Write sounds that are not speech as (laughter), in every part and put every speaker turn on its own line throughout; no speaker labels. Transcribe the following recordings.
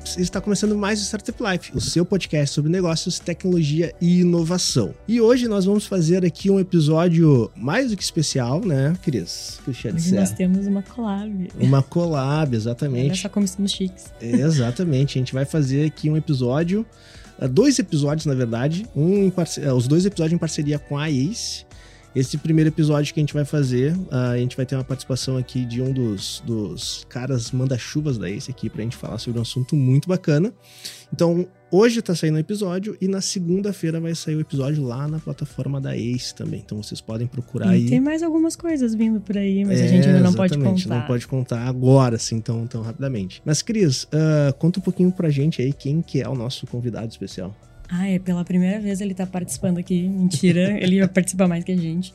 Lopes e está começando mais o Startup Life, o seu podcast sobre negócios, tecnologia e inovação. E hoje nós vamos fazer aqui um episódio mais do que especial, né, Cris?
Cristiane Hoje nós temos uma collab.
Uma collab, exatamente.
Olha só como estamos chiques.
Exatamente, a gente vai fazer aqui um episódio, eh, dois episódios na verdade, um eh, os dois episódios em parceria com a Ace, esse primeiro episódio que a gente vai fazer, a gente vai ter uma participação aqui de um dos, dos caras manda-chuvas da Ace aqui pra gente falar sobre um assunto muito bacana. Então, hoje tá saindo o episódio e na segunda-feira vai sair o episódio lá na plataforma da Ace também. Então vocês podem procurar e aí.
Tem mais algumas coisas vindo por aí, mas é, a gente ainda não pode contar.
Não pode contar agora, assim, tão, tão rapidamente. Mas, Cris, uh, conta um pouquinho pra gente aí quem que é o nosso convidado especial.
Ah, é pela primeira vez ele tá participando aqui. Mentira, (laughs) ele vai participar mais que a gente.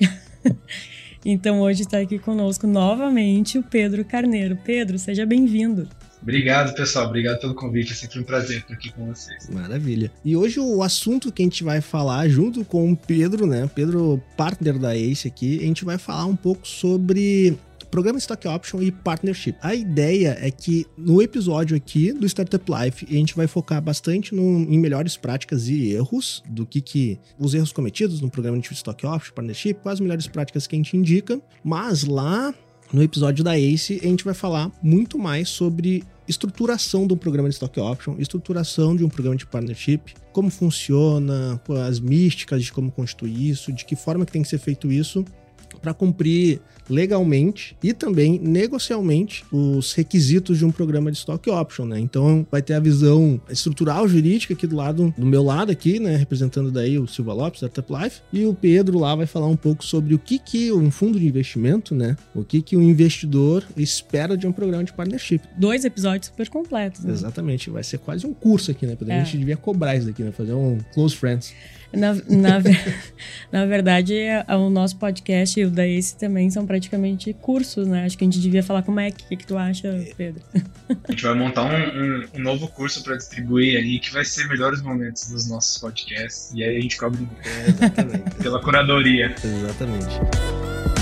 (laughs) então hoje está aqui conosco novamente o Pedro Carneiro. Pedro, seja bem-vindo.
Obrigado, pessoal. Obrigado pelo convite. É sempre um prazer estar aqui com vocês.
Maravilha. E hoje o assunto que a gente vai falar junto com o Pedro, né? Pedro, partner da Ace aqui, a gente vai falar um pouco sobre programa Stock Option e Partnership. A ideia é que no episódio aqui do Startup Life, a gente vai focar bastante no, em melhores práticas e erros, do que, que os erros cometidos no programa de Stock Option, Partnership, quais as melhores práticas que a gente indica, mas lá no episódio da ACE, a gente vai falar muito mais sobre estruturação de um programa de stock option, estruturação de um programa de partnership, como funciona, as místicas de como constituir isso, de que forma que tem que ser feito isso para cumprir legalmente e também negocialmente os requisitos de um programa de stock option, né? Então vai ter a visão estrutural jurídica aqui do lado, do meu lado aqui, né, representando daí o Silva Lopes da Startup Life, e o Pedro lá vai falar um pouco sobre o que que um fundo de investimento, né? O que que o um investidor espera de um programa de partnership.
Dois episódios super completos, né?
Exatamente, vai ser quase um curso aqui, né? É. A gente devia cobrar isso daqui, né? Fazer um close friends.
Na, na, (laughs) na verdade, é, o nosso podcast e o da Ace também são praticamente cursos, né? Acho que a gente devia falar como é que, que, que tu acha, Pedro?
A gente vai montar um, um, um novo curso para distribuir aí que vai ser melhores momentos dos nossos podcasts. E aí a gente cobre é, (laughs) pela curadoria.
Exatamente.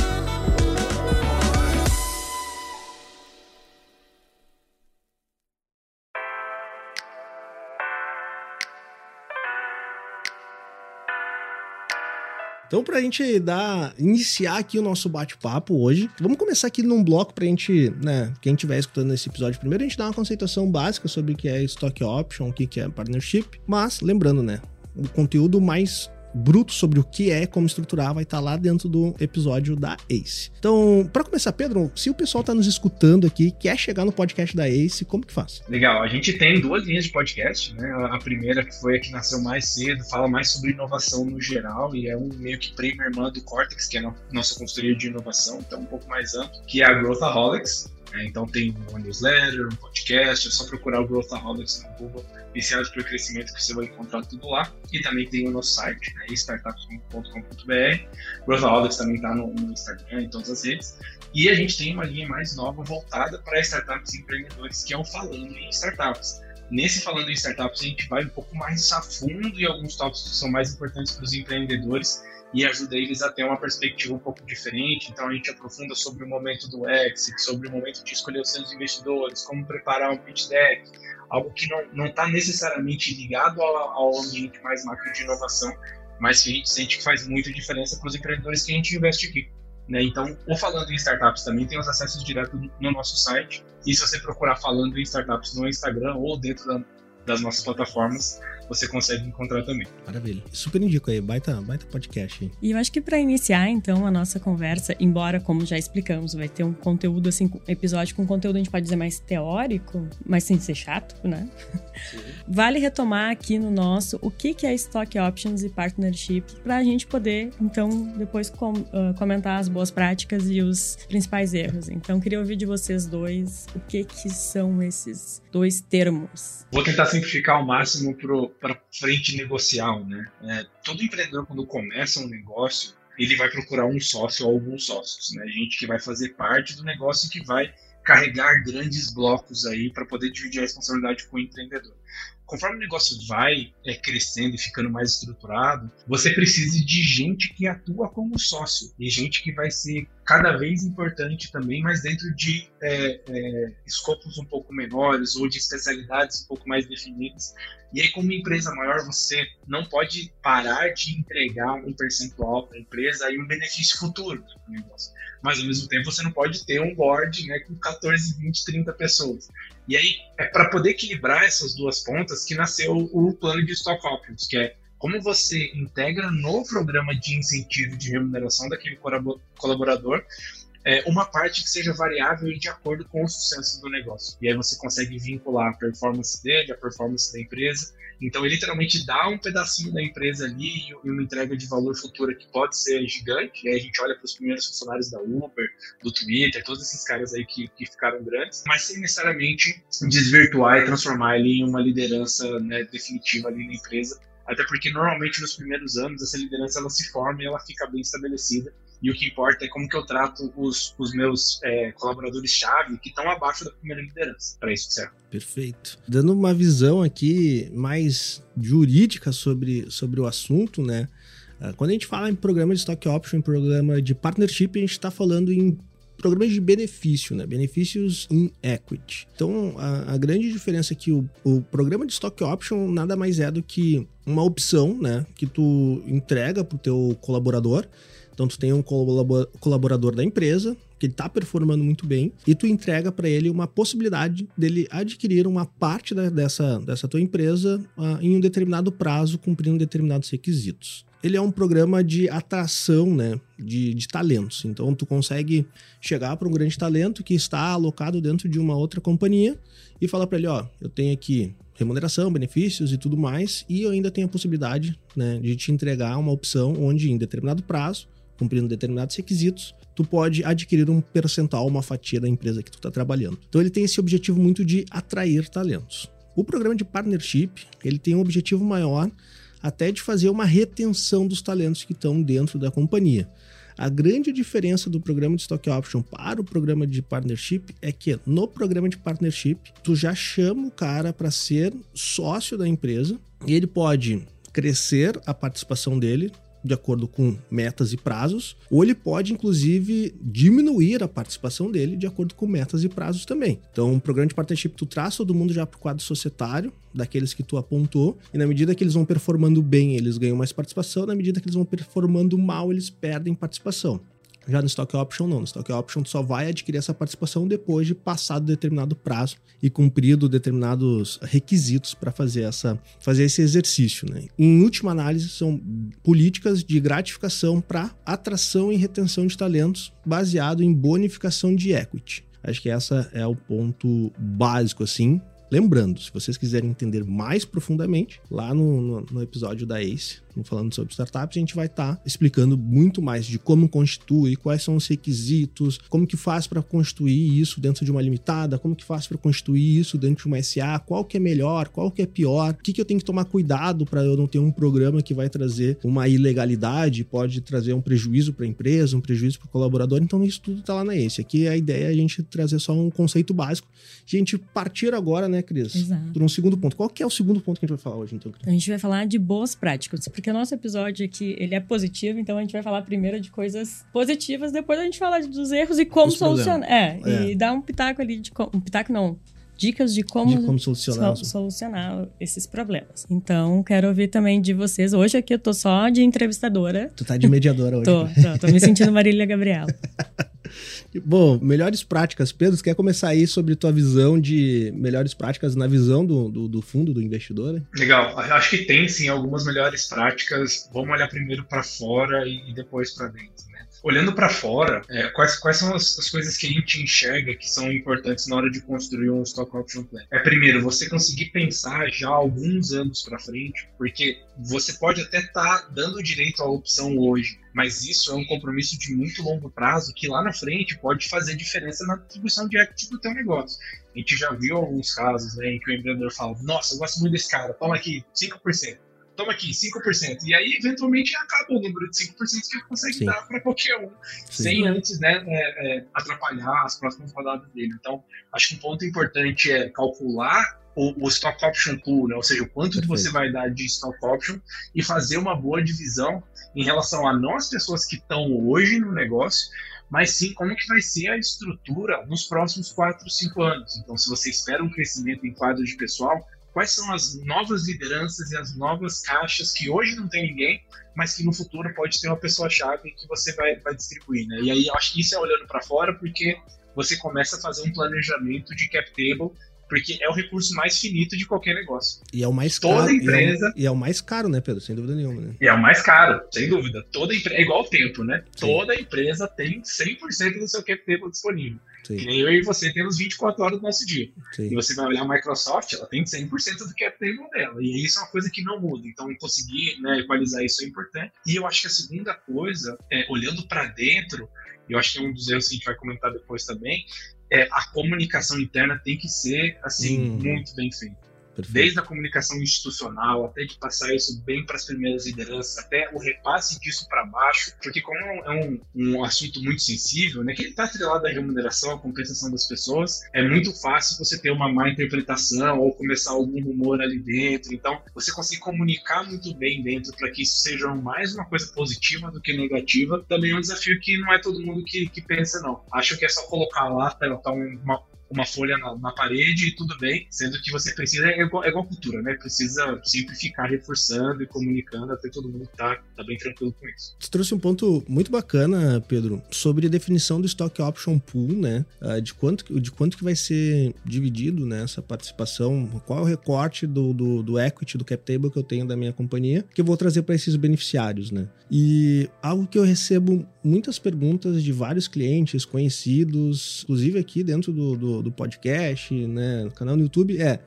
Então, para a gente dar, iniciar aqui o nosso bate-papo hoje, vamos começar aqui num bloco para a gente, né, quem estiver escutando esse episódio primeiro, a gente dar uma conceituação básica sobre o que é stock option, o que é partnership, mas lembrando, né, o conteúdo mais bruto sobre o que é, como estruturar, vai estar tá lá dentro do episódio da Ace. Então, para começar, Pedro, se o pessoal está nos escutando aqui, quer chegar no podcast da Ace, como que faz?
Legal, a gente tem duas linhas de podcast, né? A primeira que foi a que nasceu mais cedo, fala mais sobre inovação no geral e é um meio que prima irmã do Cortex, que é a nossa consultoria de inovação, então um pouco mais amplo, que é a Growthaholics. Né? Então tem uma newsletter, um podcast, é só procurar o Growthaholics no Google Viciados para o Crescimento, que você vai encontrar tudo lá. E também tem o nosso site, né, startups.com.br. Growthaholics também está no, no, Instagram, em todas as redes. E a gente tem uma linha mais nova voltada para startups e empreendedores, que é o Falando em Startups. Nesse Falando em Startups, a gente vai um pouco mais a fundo em alguns tópicos que são mais importantes para os empreendedores e ajuda eles a ter uma perspectiva um pouco diferente. Então a gente aprofunda sobre o momento do exit, sobre o momento de escolher os seus investidores, como preparar um pitch deck, algo que não está necessariamente ligado ao, ao, ambiente mais macro de inovação, mas que a gente sente que faz muita diferença para os empreendedores que a gente investe aqui. Né? Então, o Falando em Startups também tem os acessos diretos no nosso site. E se você procurar Falando em Startups no Instagram ou dentro da, das nossas plataformas, você consegue encontrar também.
Maravilha. Super indico aí, baita, baita podcast.
E eu acho que para iniciar, então, a nossa conversa, embora, como já explicamos, vai ter um conteúdo, assim, episódio com conteúdo, a gente pode dizer mais teórico, mas sem ser chato, né? Sim. (laughs) Vale retomar aqui no nosso o que, que é Stock Options e Partnership, para a gente poder, então, depois com, uh, comentar as boas práticas e os principais erros. Então, queria ouvir de vocês dois o que, que são esses dois termos.
Vou tentar simplificar ao máximo para frente negocial, né? É, todo empreendedor quando começa um negócio, ele vai procurar um sócio ou alguns sócios, né? Gente que vai fazer parte do negócio e que vai carregar grandes blocos aí para poder dividir a responsabilidade com o empreendedor conforme o negócio vai é, crescendo e ficando mais estruturado, você precisa de gente que atua como sócio e gente que vai ser cada vez importante também, mas dentro de é, é, escopos um pouco menores ou de especialidades um pouco mais definidas. E aí, como empresa maior, você não pode parar de entregar um percentual para a empresa e um benefício futuro do negócio. Mas, ao mesmo tempo, você não pode ter um board né, com 14, 20, 30 pessoas. E aí, é para poder equilibrar essas duas pontas que nasceu o plano de stock options, que é como você integra no programa de incentivo de remuneração daquele colaborador é, uma parte que seja variável e de acordo com o sucesso do negócio. E aí você consegue vincular a performance dele, a performance da empresa. Então, ele literalmente dá um pedacinho da empresa ali e uma entrega de valor futura que pode ser gigante. E aí a gente olha para os primeiros funcionários da Uber, do Twitter, todos esses caras aí que, que ficaram grandes, mas sem necessariamente desvirtuar e transformar ele em uma liderança né, definitiva ali na empresa. Até porque normalmente nos primeiros anos essa liderança ela se forma e ela fica bem estabelecida e o que importa é como que eu trato os, os meus é, colaboradores-chave que estão abaixo da primeira liderança. Para isso serve.
Perfeito. Dando uma visão aqui mais jurídica sobre, sobre o assunto, né? Ah, quando a gente fala em programa de stock option, em programa de partnership, a gente está falando em programas de benefício, né? Benefícios em equity. Então, a, a grande diferença é que o, o, programa de stock option nada mais é do que uma opção, né? Que tu entrega para o teu colaborador então tu tem um colaborador da empresa que ele está performando muito bem e tu entrega para ele uma possibilidade dele adquirir uma parte da, dessa, dessa tua empresa uh, em um determinado prazo, cumprindo determinados requisitos. Ele é um programa de atração né, de, de talentos. Então tu consegue chegar para um grande talento que está alocado dentro de uma outra companhia e falar para ele, ó, eu tenho aqui remuneração, benefícios e tudo mais, e eu ainda tenho a possibilidade né, de te entregar uma opção onde, em determinado prazo, cumprindo determinados requisitos, tu pode adquirir um percentual, uma fatia da empresa que tu está trabalhando. Então ele tem esse objetivo muito de atrair talentos. O programa de partnership, ele tem um objetivo maior até de fazer uma retenção dos talentos que estão dentro da companhia. A grande diferença do programa de stock option para o programa de partnership é que no programa de partnership tu já chama o cara para ser sócio da empresa e ele pode crescer a participação dele de acordo com metas e prazos, ou ele pode, inclusive, diminuir a participação dele de acordo com metas e prazos também. Então, o programa de partnership, tu traz todo mundo já para o quadro societário, daqueles que tu apontou, e na medida que eles vão performando bem, eles ganham mais participação, na medida que eles vão performando mal, eles perdem participação. Já no Stock Option, não. No Stock Option, tu só vai adquirir essa participação depois de passado determinado prazo e cumprido determinados requisitos para fazer, essa, fazer esse exercício. Né? Em última análise, são políticas de gratificação para atração e retenção de talentos baseado em bonificação de equity. Acho que essa é o ponto básico, assim, Lembrando, se vocês quiserem entender mais profundamente, lá no, no, no episódio da ACE, falando sobre startups, a gente vai estar tá explicando muito mais de como constitui, quais são os requisitos, como que faz para constituir isso dentro de uma limitada, como que faz para constituir isso dentro de uma SA, qual que é melhor, qual que é pior, o que, que eu tenho que tomar cuidado para eu não ter um programa que vai trazer uma ilegalidade, pode trazer um prejuízo para a empresa, um prejuízo para o colaborador. Então, isso tudo está lá na ACE. Aqui a ideia é a gente trazer só um conceito básico, a gente partir agora, né, Cris? Exato. Por um segundo ponto. Qual que é o segundo ponto que a gente vai falar hoje, então, Cris?
A gente vai falar de boas práticas, porque o nosso episódio aqui, ele é positivo, então a gente vai falar primeiro de coisas positivas, depois a gente fala dos erros e como solucionar. É, é, e dar um pitaco ali de... Um pitaco não, dicas de como,
de como solucionar.
So, solucionar esses problemas. Então, quero ouvir também de vocês. Hoje aqui eu tô só de entrevistadora.
Tu tá de mediadora (laughs) hoje.
tô, tô, tô me sentindo Marília Gabriela. (laughs)
Bom, melhores práticas. Pedro, você quer começar aí sobre tua visão de melhores práticas na visão do, do, do fundo, do investidor?
Legal. Acho que tem sim algumas melhores práticas. Vamos olhar primeiro para fora e depois para dentro olhando para fora, é, quais, quais são as, as, coisas que a gente enxerga que são importantes na hora de construir um stock option plan? É primeiro você conseguir pensar já alguns anos para frente, porque você pode até estar tá dando direito à opção hoje, mas isso é um compromisso de muito longo prazo que lá na frente pode fazer diferença na distribuição de equity do teu negócio. A gente já viu alguns casos né, em que o empreendedor fala: Nossa, eu gosto muito desse cara, toma aqui 5%. Toma aqui, 5%. E aí, eventualmente, acaba o número de 5% que ele consegue Sim. dar para qualquer um, Sim. sem antes né, é, é, atrapalhar as próximas rodadas dele. Então, acho que um ponto importante é calcular o, o, stock option pool, né? ou seja, o quanto que você vai dar de stock option e fazer uma boa divisão em relação a as pessoas que estão hoje no negócio, mas sim como que vai ser a estrutura nos próximos 4, 5 anos. Então, se você espera um crescimento em quadro de pessoal, quais são as novas lideranças e as novas caixas que hoje não tem ninguém, mas que no futuro pode ter uma pessoa-chave que você vai, vai distribuir, né? E aí, eu acho que isso é olhando para fora, porque você começa a fazer um planejamento de cap table porque é o recurso mais finito de qualquer negócio.
E é o mais
Toda
caro.
Empresa,
e, é, e é, o mais caro, né, Pedro? Sem dúvida nenhuma. Né?
E é o mais caro, sem dúvida. Toda empresa, é igual o tempo, né? Sim. Toda empresa tem 100% do seu cap table disponível. Sim. Que nem eu e você temos 24 horas do nosso dia. Sim. E você vai olhar a Microsoft, ela tem 100% do cap table dela. E isso é uma coisa que não muda. Então, conseguir né, equalizar isso é importante. E eu acho que a segunda coisa, é, olhando para dentro, eu acho que é um dos erros que a gente vai comentar depois também, é, a comunicação interna tem que ser assim hum. muito bem feita. Perfeito. Desde a comunicação institucional, até de passar isso bem para as primeiras lideranças, até o repasse disso para baixo, porque como é um, um assunto muito sensível, né, que está atrelado à remuneração, à compensação das pessoas, é muito fácil você ter uma má interpretação ou começar algum rumor ali dentro. Então, você conseguir comunicar muito bem dentro para que isso seja mais uma coisa positiva do que negativa, também é um desafio que não é todo mundo que, que pensa, não. Acho que é só colocar lá, tá, tá uma, uma folha na, na, parede e tudo bem, sendo que você precisa, é igual, é igual cultura, né? Precisa sempre ficar reforçando e comunicando até todo mundo tá, tá bem tranquilo com isso.
Você trouxe um ponto muito bacana, Pedro, sobre a definição do Stock Option Pool, né? Ah, de quanto, de quanto que vai ser dividido né, participação, qual é o recorte do, do, do equity, do cap table que eu tenho da minha companhia, que eu vou trazer para esses beneficiários, né? E algo que eu recebo muitas perguntas de vários clientes conhecidos, inclusive aqui dentro do, do, do podcast, né, no canal no YouTube, é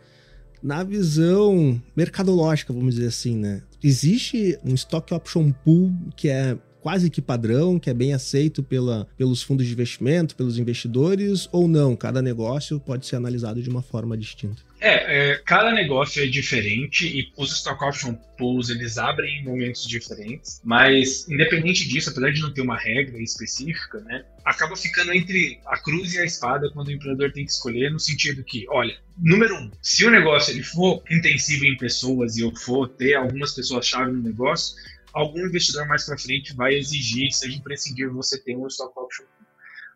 na visão mercadológica, vamos dizer assim, né? Existe um stock option pool que é quase que padrão, que é bem aceito pela, pelos fundos de investimento, pelos investidores, ou não? Cada negócio pode ser analisado de uma forma distinta.
É, é, cada negócio é diferente e os stock option pools eles abrem em momentos diferentes, mas independente disso, apesar de não ter uma regra específica, né, acaba ficando entre a cruz e a espada quando o empreendedor tem que escolher no sentido que, olha, número um, se o negócio ele for intensivo em pessoas e eu for ter algumas pessoas chave no negócio, algum investidor mais para frente vai exigir, seja imprescindível você ter um stock option.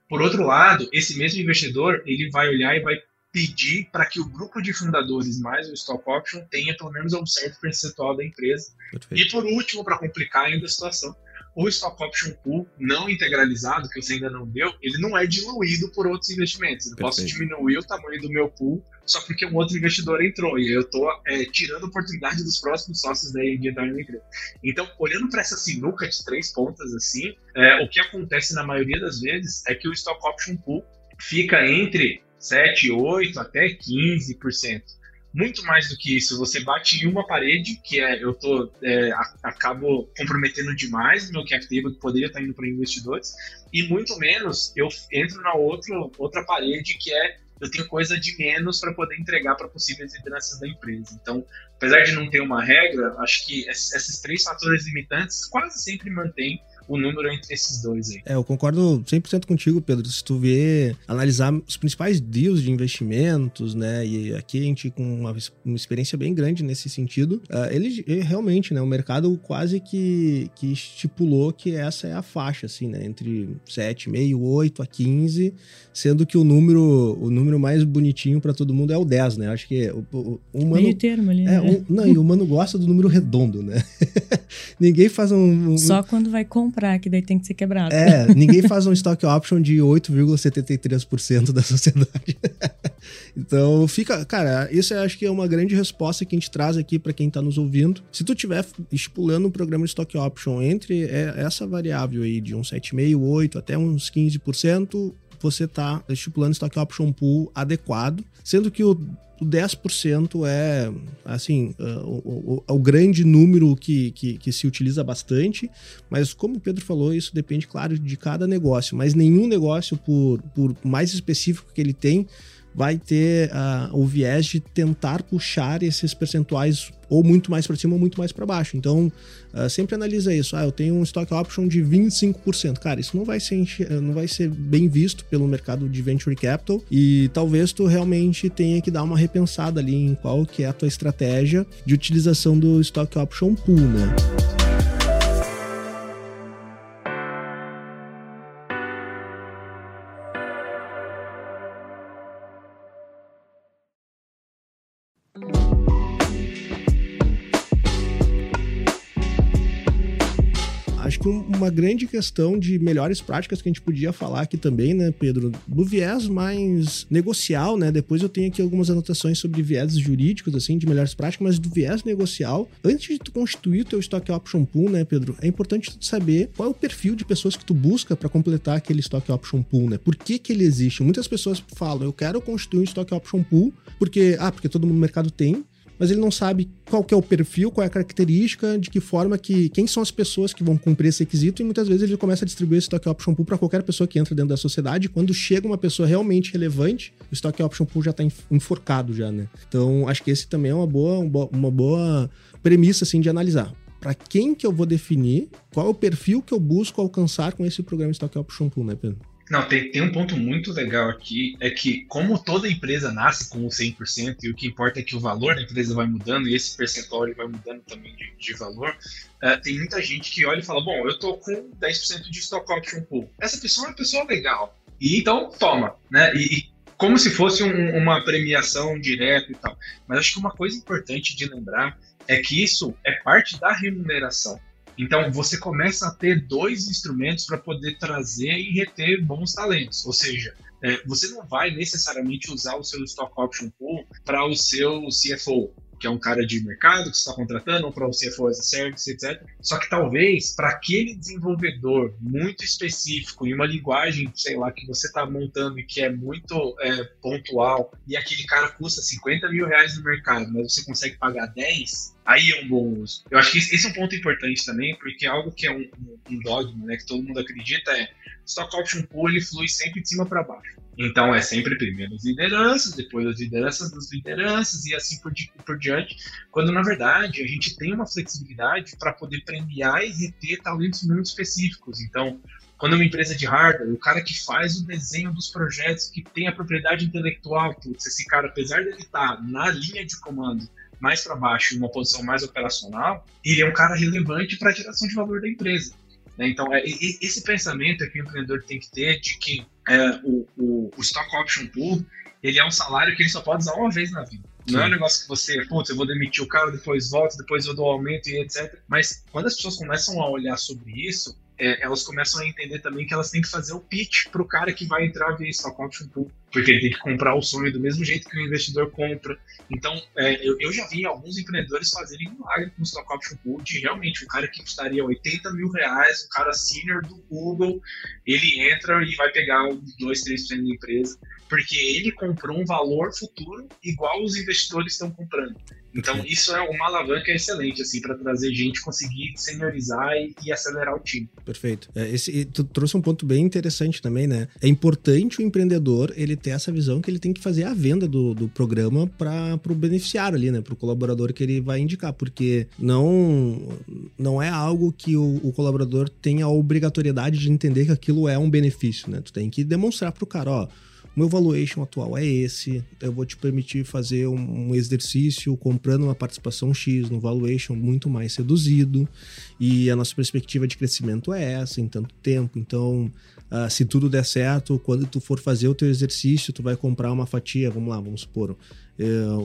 Por outro lado, esse mesmo investidor ele vai olhar e vai pedir para que o grupo de fundadores mais o stock option tenha pelo menos um certo percentual da empresa. Perfeito. E por último, para complicar ainda a situação, o stock option pool não integralizado, que você ainda não deu, ele não é diluído por outros investimentos. Eu Perfeito. posso diminuir o tamanho do meu pool só porque um outro investidor entrou e eu estou é, tirando a oportunidade dos próximos sócios da de entrar na empresa. Então, olhando para essa sinuca de três pontas assim, é, o que acontece na maioria das vezes é que o stock option pool fica entre 7, 8 até 15%. Muito mais do que isso, você bate em uma parede, que é eu tô é, acabo comprometendo demais meu cap table, que poderia estar indo para investidores, e muito menos eu entro na outra, outra parede, que é eu tenho coisa de menos para poder entregar para possíveis lideranças da empresa. Então, apesar de não ter uma regra, acho que esses três fatores limitantes quase sempre mantêm o número entre esses dois aí.
É, eu concordo 100% contigo, Pedro. Se tu vê, analisar os principais deals de investimentos, né, e aqui a gente com uma, uma experiência bem grande nesse sentido, uh, ele, ele, realmente, né, o mercado quase que, que estipulou que essa é a faixa, assim, né, entre 7,5, 8 a 15, sendo que o número, o número mais bonitinho para todo mundo é o 10, né? Acho que o, o, o humano...
Meio termo ali,
é,
né? Um,
não, e o humano gosta do número redondo, né? (laughs) Ninguém faz um, um...
Só quando vai comprar comprar, que daí tem que ser quebrado.
É, ninguém faz um stock option de 8,73% da sociedade. (laughs) então, fica, cara, isso eu acho que é uma grande resposta que a gente traz aqui para quem está nos ouvindo. Se tu tiver estipulando um programa de stock option entre essa variável aí de uns 7,5, 8 até uns 15%, você está estipulando stock option pool adequado, sendo que o o 10% é, assim, o, o, o, grande número que, que, que, se utiliza bastante, mas como o Pedro falou, isso depende, claro, de cada negócio, mas nenhum negócio, por, por mais específico que ele tem, vai ter uh, o viés de tentar puxar esses percentuais ou muito mais para cima ou muito mais para baixo. Então, uh, sempre analisa isso. Ah, eu tenho um stock option de 25%. Cara, isso não vai ser não vai ser bem visto pelo mercado de venture capital e talvez tu realmente tenha que dar uma repensada ali em qual que é a tua estratégia de utilização do stock option pool, né? Que uma grande questão de melhores práticas que a gente podia falar aqui também, né, Pedro? Do viés mais negocial, né? Depois eu tenho aqui algumas anotações sobre viés jurídicos, assim, de melhores práticas, mas do viés negocial, antes de tu constituir o teu Stock Option Pool, né, Pedro? É importante tu saber qual é o perfil de pessoas que tu busca para completar aquele Stock Option Pool, né? Por que que ele existe? Muitas pessoas falam, eu quero constituir um Stock Option Pool porque, ah, porque todo mundo no mercado tem, mas ele não sabe qual que é o perfil, qual é a característica, de que forma que. quem são as pessoas que vão cumprir esse requisito, e muitas vezes ele começa a distribuir esse Stock Option Pool para qualquer pessoa que entra dentro da sociedade. Quando chega uma pessoa realmente relevante, o Stock Option Pool já está enforcado já, né? Então, acho que esse também é uma boa, uma boa premissa, assim, de analisar para quem que eu vou definir, qual é o perfil que eu busco alcançar com esse programa Stock Option Pool, né, Pedro?
Não, tem, tem um ponto muito legal aqui, é que como toda empresa nasce com o 100%, e o que importa é que o valor da empresa vai mudando, e esse percentual vai mudando também de, de valor, uh, tem muita gente que olha e fala, bom, eu tô com 10% de stock option pool. Essa pessoa é uma pessoa legal, e então toma, né? E, como se fosse um, uma premiação direta e tal. Mas acho que uma coisa importante de lembrar é que isso é parte da remuneração. Então, você começa a ter dois instrumentos para poder trazer e reter bons talentos. Ou seja, é, você não vai necessariamente usar o seu Stock Option Pool para o seu CFO que é um cara de mercado que você está contratando, ou para o CFO as a Service, etc. Só que talvez para aquele desenvolvedor muito específico, em uma linguagem, sei lá, que você está montando e que é muito é, pontual, e aquele cara custa 50 mil reais no mercado, mas você consegue pagar 10, aí é um bom uso. Eu acho que esse é um ponto importante também, porque algo que é um, um dogma, né, que todo mundo acredita é stock option pool ele flui sempre de cima para baixo. Então é sempre primeiro as lideranças, depois as lideranças das lideranças e assim por, di por diante, quando na verdade a gente tem uma flexibilidade para poder premiar e reter talentos muito específicos. Então, quando uma empresa de hardware, o cara que faz o desenho dos projetos, que tem a propriedade intelectual, putz, esse cara, apesar dele estar tá na linha de comando mais para baixo, em uma posição mais operacional, ele é um cara relevante para a geração de valor da empresa. Né? Então, é, esse pensamento é que o empreendedor tem que ter de que é, o, o, o, stock option pool ele é um salário que ele só pode usar uma vez na vida. Sim. Não é um negócio que você, putz, eu vou demitir o cara, depois volto, depois eu dou aumento e etc. Mas quando as pessoas começam a olhar sobre isso, é, elas começam a entender também que elas têm que fazer o pitch para o cara que vai entrar via stock option pool, porque ele tem que comprar o sonho do mesmo jeito que o investidor compra. Então, é, eu, eu, já vi alguns empreendedores fazerem milagre com o stock option pool de realmente o cara que custaria 80 mil reais, o cara senior do Google, ele entra e vai pegar 2, 3% da empresa, porque ele comprou um valor futuro igual os investidores estão comprando. Então, isso é uma alavanca excelente, assim, para trazer gente, conseguir seniorizar e, e acelerar o time.
Perfeito. É, esse, tu trouxe um ponto bem interessante também, né? É importante o empreendedor ele ter essa visão que ele tem que fazer a venda do, do programa para o beneficiário ali, né? Para o colaborador que ele vai indicar, porque não, não é algo que o, o colaborador tenha a obrigatoriedade de entender que aquilo é um benefício, né? Tu tem que demonstrar para o cara, ó meu valuation atual é esse, eu vou te permitir fazer um, exercício comprando uma participação X no valuation muito mais reduzido e a nossa perspectiva de crescimento é essa em tanto tempo. Então, uh, se tudo der certo, quando tu for fazer o teu exercício, tu vai comprar uma fatia, vamos lá, vamos supor,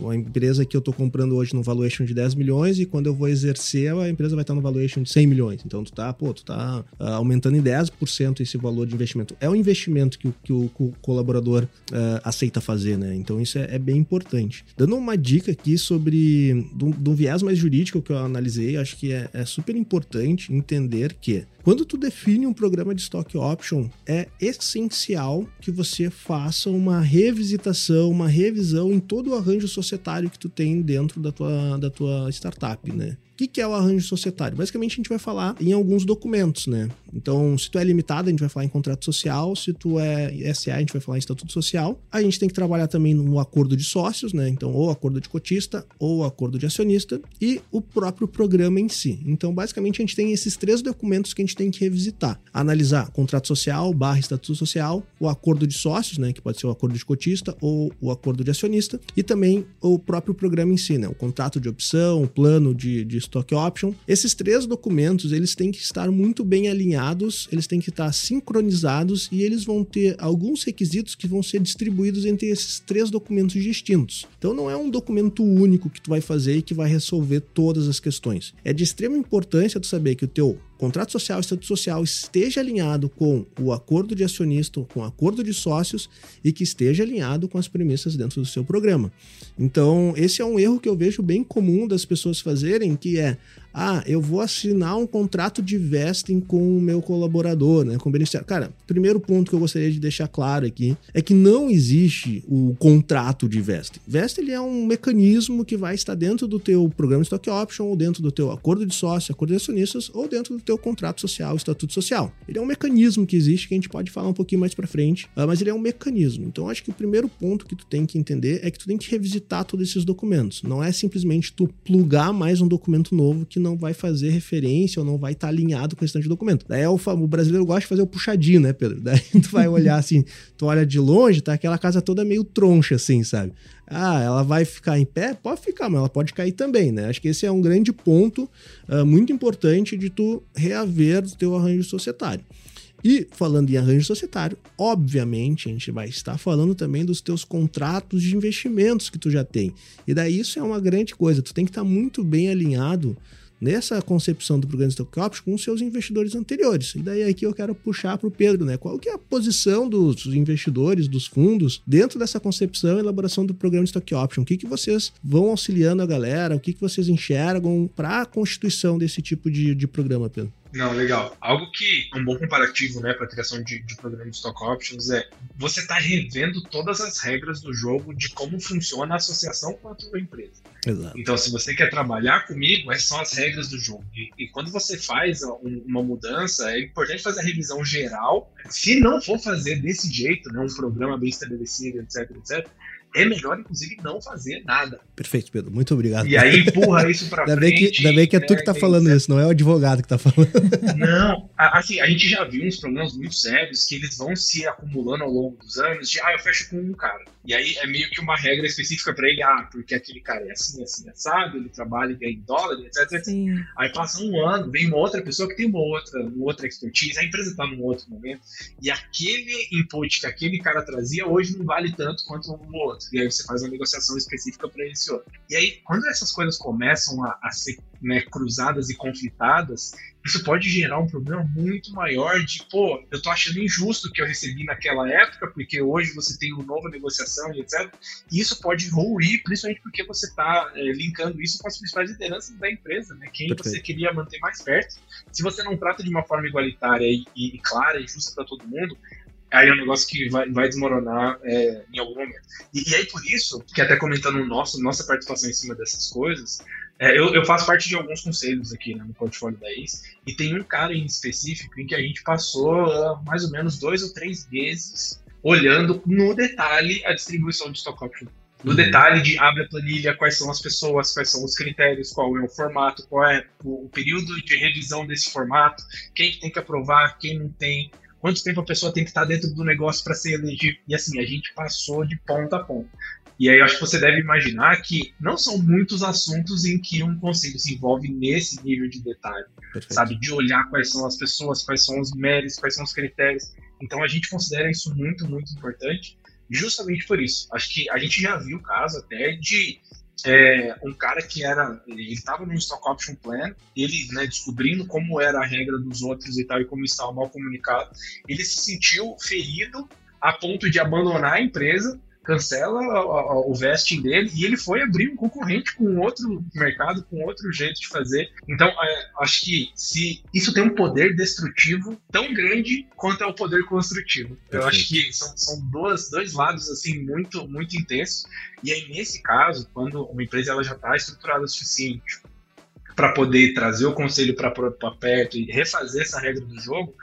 uma empresa que eu estou comprando hoje no valuation de 10 milhões e quando eu vou exercer, a empresa vai estar no valuation de 100 milhões. Então, tu tá, pô, tu tá uh, aumentando em 10% esse valor de investimento. É um investimento que, o, que o, colaborador uh, aceita fazer, né? Então, isso é, é, bem importante. Dando uma dica aqui sobre, do, do viés mais jurídico que eu analisei, acho que é, é super importante entender que quando tu define um programa de stock option, é essencial que você faça uma revisitação, uma revisão em todo o arranjo societário que tu tem dentro da tua, da tua startup, né? O que, que é o arranjo societário? Basicamente, a gente vai falar em alguns documentos, né? Então, se tu é limitado, a gente vai falar em contrato social, se tu é SA, a gente vai falar em estatuto social. A gente tem que trabalhar também no acordo de sócios, né? Então, ou acordo de cotista, ou acordo de acionista, e o próprio programa em si. Então, basicamente, a gente tem esses três documentos que a gente tem que revisitar. Analisar contrato social, barra estatuto social, o acordo de sócios, né? Que pode ser o acordo de cotista ou o acordo de acionista, e também o próprio programa em si, né? O contrato de opção, o plano de, de stock option. Esses três documentos, eles têm que estar muito bem alinhados, eles têm que estar sincronizados e eles vão ter alguns requisitos que vão ser distribuídos entre esses três documentos distintos. Então não é um documento único que tu vai fazer e que vai resolver todas as questões. É de extrema importância tu saber que o teu contrato social estatuto social esteja alinhado com o acordo de acionista, com o acordo de sócios e que esteja alinhado com as premissas dentro do seu programa. Então, esse é um erro que eu vejo bem comum das pessoas fazerem, que é ah, eu vou assinar um contrato de vesting com o meu colaborador, né, com o beneficiário. Cara, primeiro ponto que eu gostaria de deixar claro aqui é que não existe o contrato de vesting. Vesting ele é um mecanismo que vai estar dentro do teu programa stock option ou dentro do teu acordo de sócio, acordo de acionistas ou dentro do teu contrato social, estatuto social. Ele é um mecanismo que existe que a gente pode falar um pouquinho mais para frente, ah, mas ele é um mecanismo. Então acho que o primeiro ponto que tu tem que entender é que tu tem que revisitar todos esses documentos. Não é simplesmente tu plugar mais um documento novo que não vai fazer referência ou não vai estar tá alinhado com o restante do documento. Daí é o, o, brasileiro gosta de fazer o puxadinho, né, Pedro? Daí (laughs) tu vai olhar assim, tu olha de longe, tá aquela casa toda meio troncha, assim, sabe? Ah, ela vai ficar em pé? Pode ficar, mas ela pode cair também, né? Acho que esse é um grande ponto uh, muito importante de tu reaver o teu arranjo societário. E falando em arranjo societário, obviamente a gente vai estar falando também dos teus contratos de investimentos que tu já tem. E daí isso é uma grande coisa, tu tem que estar muito bem alinhado nessa concepção do programa Options com seus investidores anteriores. E daí aqui eu quero puxar para o Pedro, né? Qual que é a posição dos investidores, dos fundos, dentro dessa concepção e elaboração do programa Stock Option? O que, que vocês vão auxiliando a galera? O que, que vocês enxergam para a constituição desse tipo de, de programa, Pedro?
Não, legal. Algo que é um bom comparativo né, para a criação de, de programa de stock options é você está revendo todas as regras do jogo de como funciona a associação com a tua empresa. Exato. Então, se você quer trabalhar comigo, essas são as regras do jogo. E, e quando você faz um, uma mudança, é importante fazer a revisão geral. Se não for fazer desse jeito, né, um programa bem estabelecido, etc, etc, é melhor, inclusive, não fazer nada.
Perfeito, Pedro. Muito obrigado.
E aí empurra (laughs) isso pra
ainda
frente.
Bem que, ainda bem que é né, tu que tá falando isso, não é o advogado que tá falando. (laughs)
Não, assim, a gente já viu uns problemas muito sérios que eles vão se acumulando ao longo dos anos de, ah, eu fecho com um cara. E aí é meio que uma regra específica para ele, ah, porque aquele cara é assim, assim, assado, ele trabalha e ganha em dólar, etc, etc. Aí passa um ano, vem uma outra pessoa que tem uma outra, uma outra expertise, a empresa tá num outro momento, e aquele input que aquele cara trazia hoje não vale tanto quanto o outro. E aí você faz uma negociação específica para esse outro. E aí, quando essas coisas começam a, a ser né, cruzadas e conflitadas, isso pode gerar um problema muito maior de, pô, eu tô achando injusto o que eu recebi naquela época, porque hoje você tem uma nova negociação e etc. E isso pode ruir, principalmente porque você está é, linkando isso com as principais lideranças da empresa, né? Quem Perfeito. você queria manter mais perto. Se você não trata de uma forma igualitária e, e clara e justa para todo mundo, aí é um negócio que vai, vai desmoronar é, em algum momento. E, e aí, por isso, que até comentando o nosso, nossa participação em cima dessas coisas, é, eu, eu, faço parte de alguns conselhos aqui né, no portfólio da IS, e tem um cara em específico em que a gente passou uh, mais ou menos dois ou três meses olhando no detalhe a distribuição de stock option. No uhum. detalhe de abre a planilha, quais são as pessoas, quais são os critérios, qual é o formato, qual é o, o período de revisão desse formato, quem tem que aprovar, quem não tem, quanto tempo a pessoa tem que estar dentro do negócio para ser elegível. E assim, a gente passou de ponta a ponta. E aí eu acho que você deve imaginar que não são muitos assuntos em que um conselho se envolve nesse nível de detalhe, Perfeito. sabe? De olhar quais são as pessoas, quais são os méritos, quais são os critérios. Então a gente considera isso muito, muito importante, justamente por isso. Acho que a gente já viu o caso até de é, um cara que era. Ele estava no Stock Option Plan, ele, né, descobrindo como era a regra dos outros e tal, e como estava mal comunicado, ele se sentiu ferido a ponto de abandonar a empresa cancela o vesting dele e ele foi abrir um concorrente com outro mercado, com outro jeito de fazer. Então, é, acho que se isso tem um poder destrutivo tão grande quanto é o poder construtivo. Perfeito. Eu acho que são, são dois, dois lados assim muito muito intensos. E aí nesse caso, quando uma empresa ela já está estruturada o suficiente para poder trazer o conselho para perto e refazer essa regra do jogo,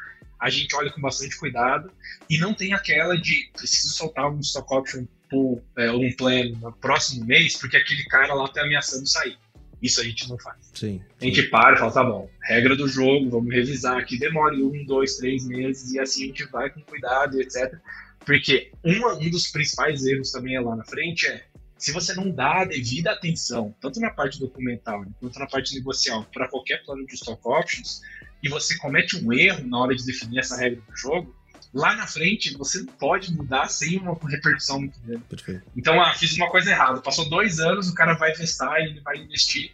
a gente olha com bastante cuidado e não tem aquela de preciso soltar um stock option por é, um plano no próximo mês porque aquele cara lá está ameaçando sair. Isso a gente não faz.
Sim, sim.
A gente para e fala, tá bom, regra do jogo, vamos revisar aqui, demore um, dois, três meses e assim a gente vai com cuidado, etc. Porque uma, um dos principais erros também é lá na frente é se você não dá a devida atenção, tanto na parte documental quanto na parte negocial, para qualquer plano de stock options, e você comete um erro na hora de definir essa regra do jogo, lá na frente você não pode mudar sem uma repercussão muito grande.
Perfeito.
Então, ah, fiz uma coisa errada. Passou dois anos, o cara vai investar e ele vai investir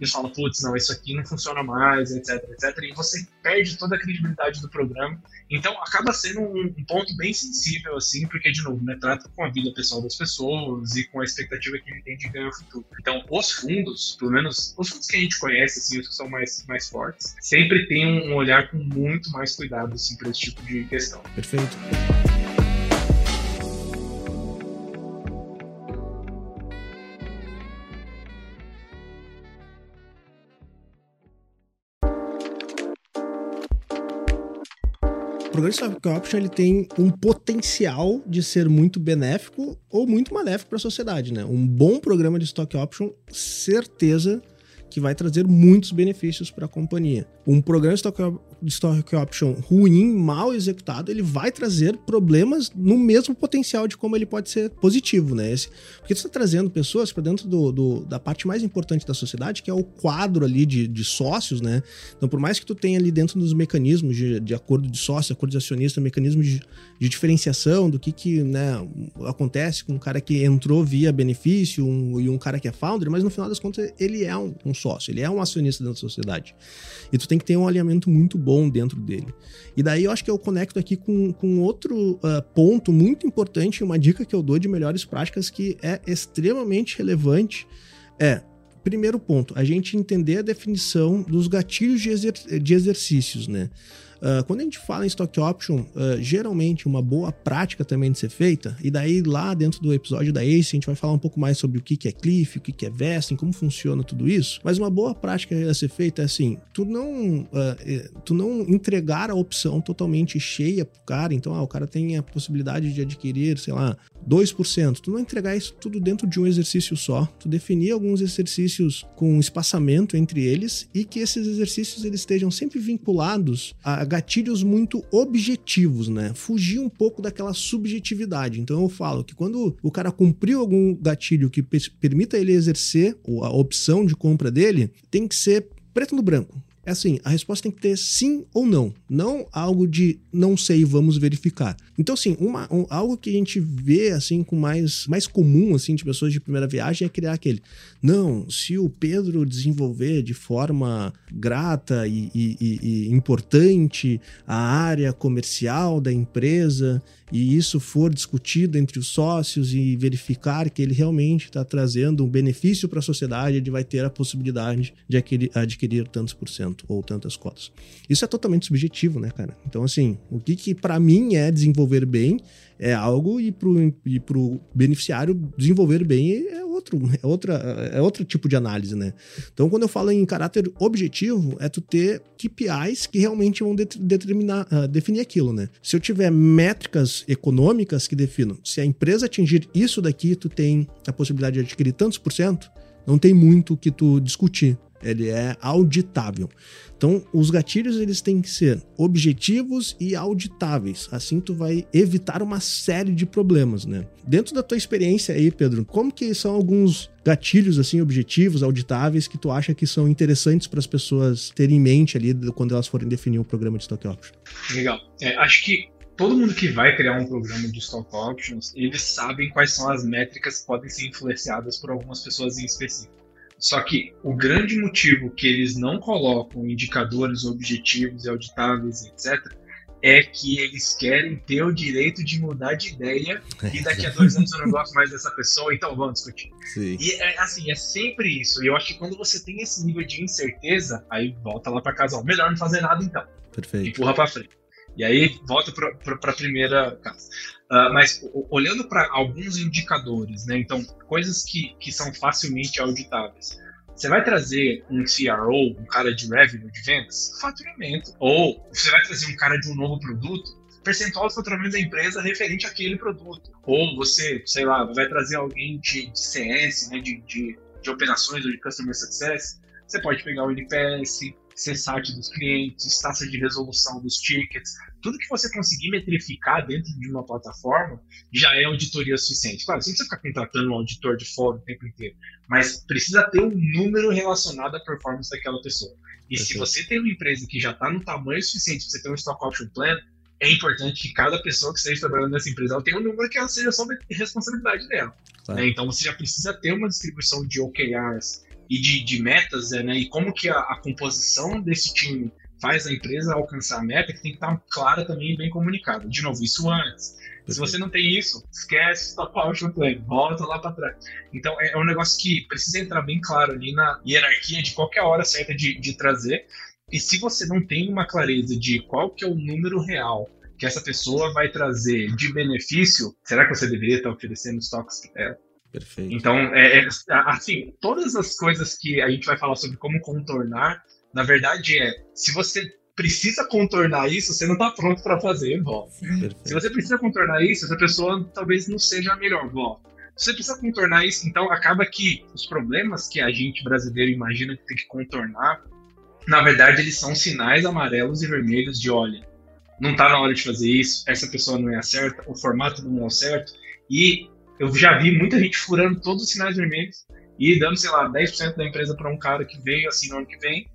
e fala, putz, não, isso aqui não funciona mais, etc, etc. E você perde toda a credibilidade do programa. Então acaba sendo um, um, ponto bem sensível, assim, porque, de novo, né, trata com a vida pessoal das pessoas e com a expectativa que ele tem de ganhar o futuro. Então, os fundos, pelo menos os fundos que a gente conhece, assim, os que são mais, mais fortes, sempre tem um, um olhar com muito mais cuidado, assim, para esse tipo de questão.
Perfeito. Programa de stock option ele tem um potencial de ser muito benéfico ou muito maléfico para a sociedade, né? Um bom programa de stock option, certeza que vai trazer muitos benefícios para a companhia. Um programa de stock, stock option ruim, mal executado, ele vai trazer problemas no mesmo potencial de como ele pode ser positivo, né? Esse, porque você está trazendo pessoas para dentro do, do, da parte mais importante da sociedade, que é o quadro ali de, de sócios, né? Então, por mais que tu tenha ali dentro dos mecanismos de, de acordo de sócio, acordo de acionista, mecanismos de, de diferenciação do que, que né, acontece com um cara que entrou via benefício um, e um cara que é founder, mas no final das contas ele é um, um sócio, ele é um acionista dentro da sociedade. E tu tem que ter um alinhamento muito bom dentro dele. E daí eu acho que eu conecto aqui com, com outro uh, ponto muito importante, uma dica que eu dou de melhores práticas que é extremamente relevante. É, primeiro ponto, a gente entender a definição dos gatilhos de, exer de exercícios, né? Uh, quando a gente fala em stock option, uh, geralmente uma boa prática também de ser feita, e daí lá dentro do episódio da ACE a gente vai falar um pouco mais sobre o que é cliff, o que é vesting, como funciona tudo isso, mas uma boa prática a ser feita é assim, tu não, uh, tu não entregar a opção totalmente cheia pro cara, então ah, o cara tem a possibilidade de adquirir, sei lá, 2%, tu não entregar isso tudo dentro de um exercício só, tu definir alguns exercícios com espaçamento entre eles e que esses exercícios eles estejam sempre vinculados a gatilhos muito objetivos, né? Fugir um pouco daquela subjetividade. Então eu falo que quando o cara cumpriu algum gatilho que permita ele exercer a opção de compra dele, tem que ser preto no branco é assim, a resposta tem que ter sim ou não, não algo de não sei, vamos verificar. Então, assim, uma, um, algo que a gente vê assim com mais, mais comum assim de pessoas de primeira viagem é criar aquele, não, se o Pedro desenvolver de forma grata e, e, e, importante a área comercial da empresa e isso for discutido entre os sócios e verificar que ele realmente está trazendo um benefício para a sociedade, ele vai ter a possibilidade de adquirir, adquirir tantos por cento ou tantas cotas. Isso é totalmente subjetivo, né, cara? Então, assim, o que, que para mim é desenvolver bem é algo e e pro beneficiário desenvolver bem é outro, é outra, é outro tipo de análise, né? Então, quando eu falo em caráter objetivo, é tu ter KPIs que realmente vão determinar, uh, definir aquilo, né? Se eu tiver métricas econômicas que definam, se a empresa atingir isso daqui, tu tem a possibilidade de adquirir tantos por cento, não tem muito o que tu discutir ele é auditável. Então, os gatilhos eles têm que ser objetivos e auditáveis. Assim tu vai evitar uma série de problemas, né? Dentro da tua experiência aí, Pedro, como que são alguns gatilhos assim objetivos, auditáveis que tu acha que são interessantes para as pessoas terem em mente ali quando elas forem definir o um programa de stock options?
Legal. É, acho que todo mundo que vai criar um programa de stock options, eles sabem quais são as métricas que podem ser influenciadas por algumas pessoas em específico. Só que o grande motivo que eles não colocam indicadores objetivos e auditáveis, etc., é que eles querem ter o direito de mudar de ideia e daqui a dois anos eu não gosto mais dessa pessoa, então vamos discutir.
Sim.
E é assim, é sempre isso. E eu acho que quando você tem esse nível de incerteza, aí volta lá para casa, ó, melhor não fazer nada então.
Perfeito.
Empurra para frente. E aí volta para a primeira casa. Uh, mas olhando para alguns indicadores, né? Então, coisas que, que são facilmente auditáveis. Você vai trazer um CRO, um cara de revenue de vendas? Faturamento. Ou você vai trazer um cara de um novo produto? Percentual do faturamento da empresa referente àquele produto. Ou você, sei lá, vai trazer alguém de, de CS, né, de, de, de operações ou de Customer Success? Você pode pegar o NPS, CSAT dos clientes, taxa de resolução dos tickets, tudo que você conseguir metrificar dentro de uma plataforma já é auditoria suficiente. Claro, você não precisa ficar contratando um auditor de fora o tempo inteiro, mas precisa ter um número relacionado à performance daquela pessoa. E se você tem uma empresa que já está no tamanho suficiente para você ter um stock option plan, é importante que cada pessoa que esteja trabalhando nessa empresa tenha um número que ela seja sob responsabilidade dela. Né? Então você já precisa ter uma distribuição de OKRs e de, de metas, né? E como que a, a composição desse time faz a empresa alcançar a meta, que tem que estar clara também e bem comunicada. De novo, isso antes. Perfeito. Se você não tem isso, esquece stop out play, volta lá para trás. Então é, é, um negócio que precisa entrar bem claro ali na hierarquia de qualquer hora certa de, de trazer. E se você não tem uma clareza de qual que é o número real que essa pessoa vai trazer de benefício, será que você deveria estar oferecendo estoques para ela?
Perfeito.
Então, é, é, assim, todas as coisas que a gente vai falar sobre como contornar, na verdade é, se você precisa contornar isso, você não está pronto para fazer, bom. Se você precisa contornar isso, essa pessoa talvez não seja a melhor, bom. Se você precisa contornar isso, então acaba que os problemas que a gente brasileiro imagina que tem que contornar, na verdade eles são sinais amarelos e vermelhos de olha, não está na hora de fazer isso, essa pessoa não é a certa, o formato não é o certo, e eu já vi muita gente furando todos os sinais vermelhos e dando, sei lá, 10% da empresa para um cara que veio assim no ano que vem.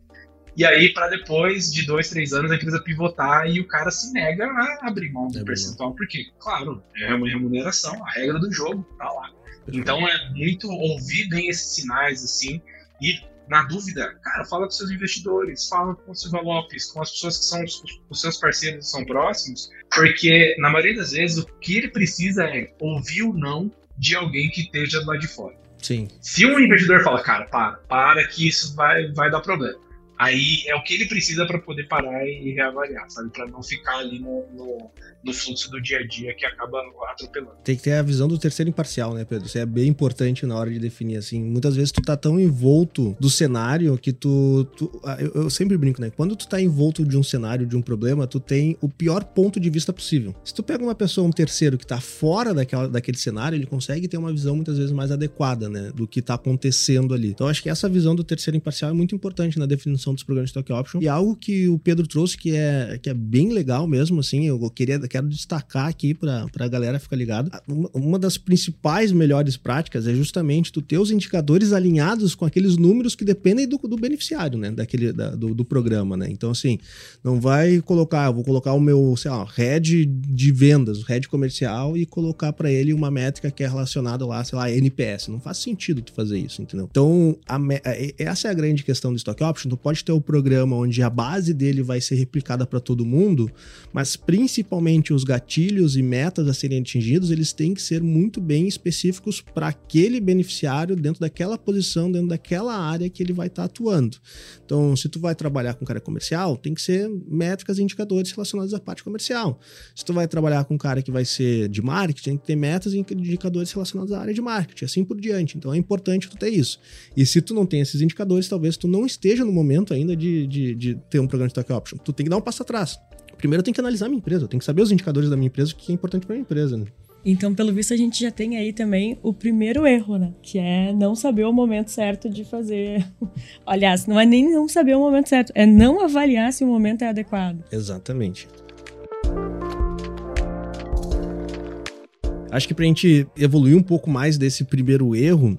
E aí, para depois de dois, três anos, a empresa pivotar e o cara se nega a abrir mão do é percentual, bom. porque, claro, é uma remuneração, a regra do jogo tá lá. Então é muito ouvir bem esses sinais, assim, e na dúvida, cara, fala com seus investidores, fala com os envelopes, com as pessoas que são os, os seus parceiros são próximos, porque na maioria das vezes o que ele precisa é ouvir o não de alguém que esteja lá de fora.
Sim.
Se um investidor fala, cara, para, para que isso vai, vai dar problema. Aí é o que ele precisa para poder parar e reavaliar, sabe? Para não ficar ali no, no, no, fluxo do dia a dia que acaba atropelando.
Tem que ter a visão do terceiro imparcial, né, Pedro? Isso é bem importante na hora de definir, assim. Muitas vezes tu tá tão envolto do cenário que tu... tu ah, eu, eu, sempre brinco, né? Quando tu tá envolto de um cenário, de um problema, tu tem o pior ponto de vista possível. Se tu pega uma pessoa, um terceiro que tá fora daquela, daquele cenário, ele consegue ter uma visão muitas vezes mais adequada, né? Do que tá acontecendo ali. Então, acho que essa visão do terceiro imparcial é muito importante na definição dos programas de Stock Option. E algo que o Pedro trouxe que é, que é bem legal mesmo, assim, eu queria, quero destacar aqui para a galera ficar ligado. Uma, das principais melhores práticas é justamente tu ter os indicadores alinhados com aqueles números que dependem do, do beneficiário, né? Daquele, da, do, do, programa, né? Então, assim, não vai colocar, vou colocar o meu, sei lá, head de vendas, o head comercial e colocar para ele uma métrica que é relacionada lá, sei lá, NPS. Não faz sentido tu fazer isso, entendeu? Então, a, essa é a grande questão do Stock Option. Tu pode ter o programa onde a base dele vai ser replicada para todo mundo, mas principalmente os gatilhos e metas a serem atingidos, eles têm que ser muito bem específicos para aquele beneficiário dentro daquela posição, dentro daquela área que ele vai estar tá atuando. Então, se tu vai trabalhar com cara comercial, tem que ser métricas e indicadores relacionados à parte comercial. Se tu vai trabalhar com um cara que vai ser de marketing, tem que ter metas e indicadores relacionados à área de marketing, assim por diante. Então, é importante tu ter isso. E se tu não tem esses indicadores, talvez tu não esteja no momento ainda de, de, de ter um programa de stock option. Tu tem que dar um passo atrás. Primeiro eu tenho que analisar a minha empresa, eu tenho que saber os indicadores da minha empresa, o que é importante para minha empresa, né?
Então, pelo visto, a gente já tem aí também o primeiro erro, né? Que é não saber o momento certo de fazer. (laughs) Aliás, não é nem não saber o momento certo, é não avaliar se o momento é adequado.
Exatamente. Acho que pra gente evoluir um pouco mais desse primeiro erro,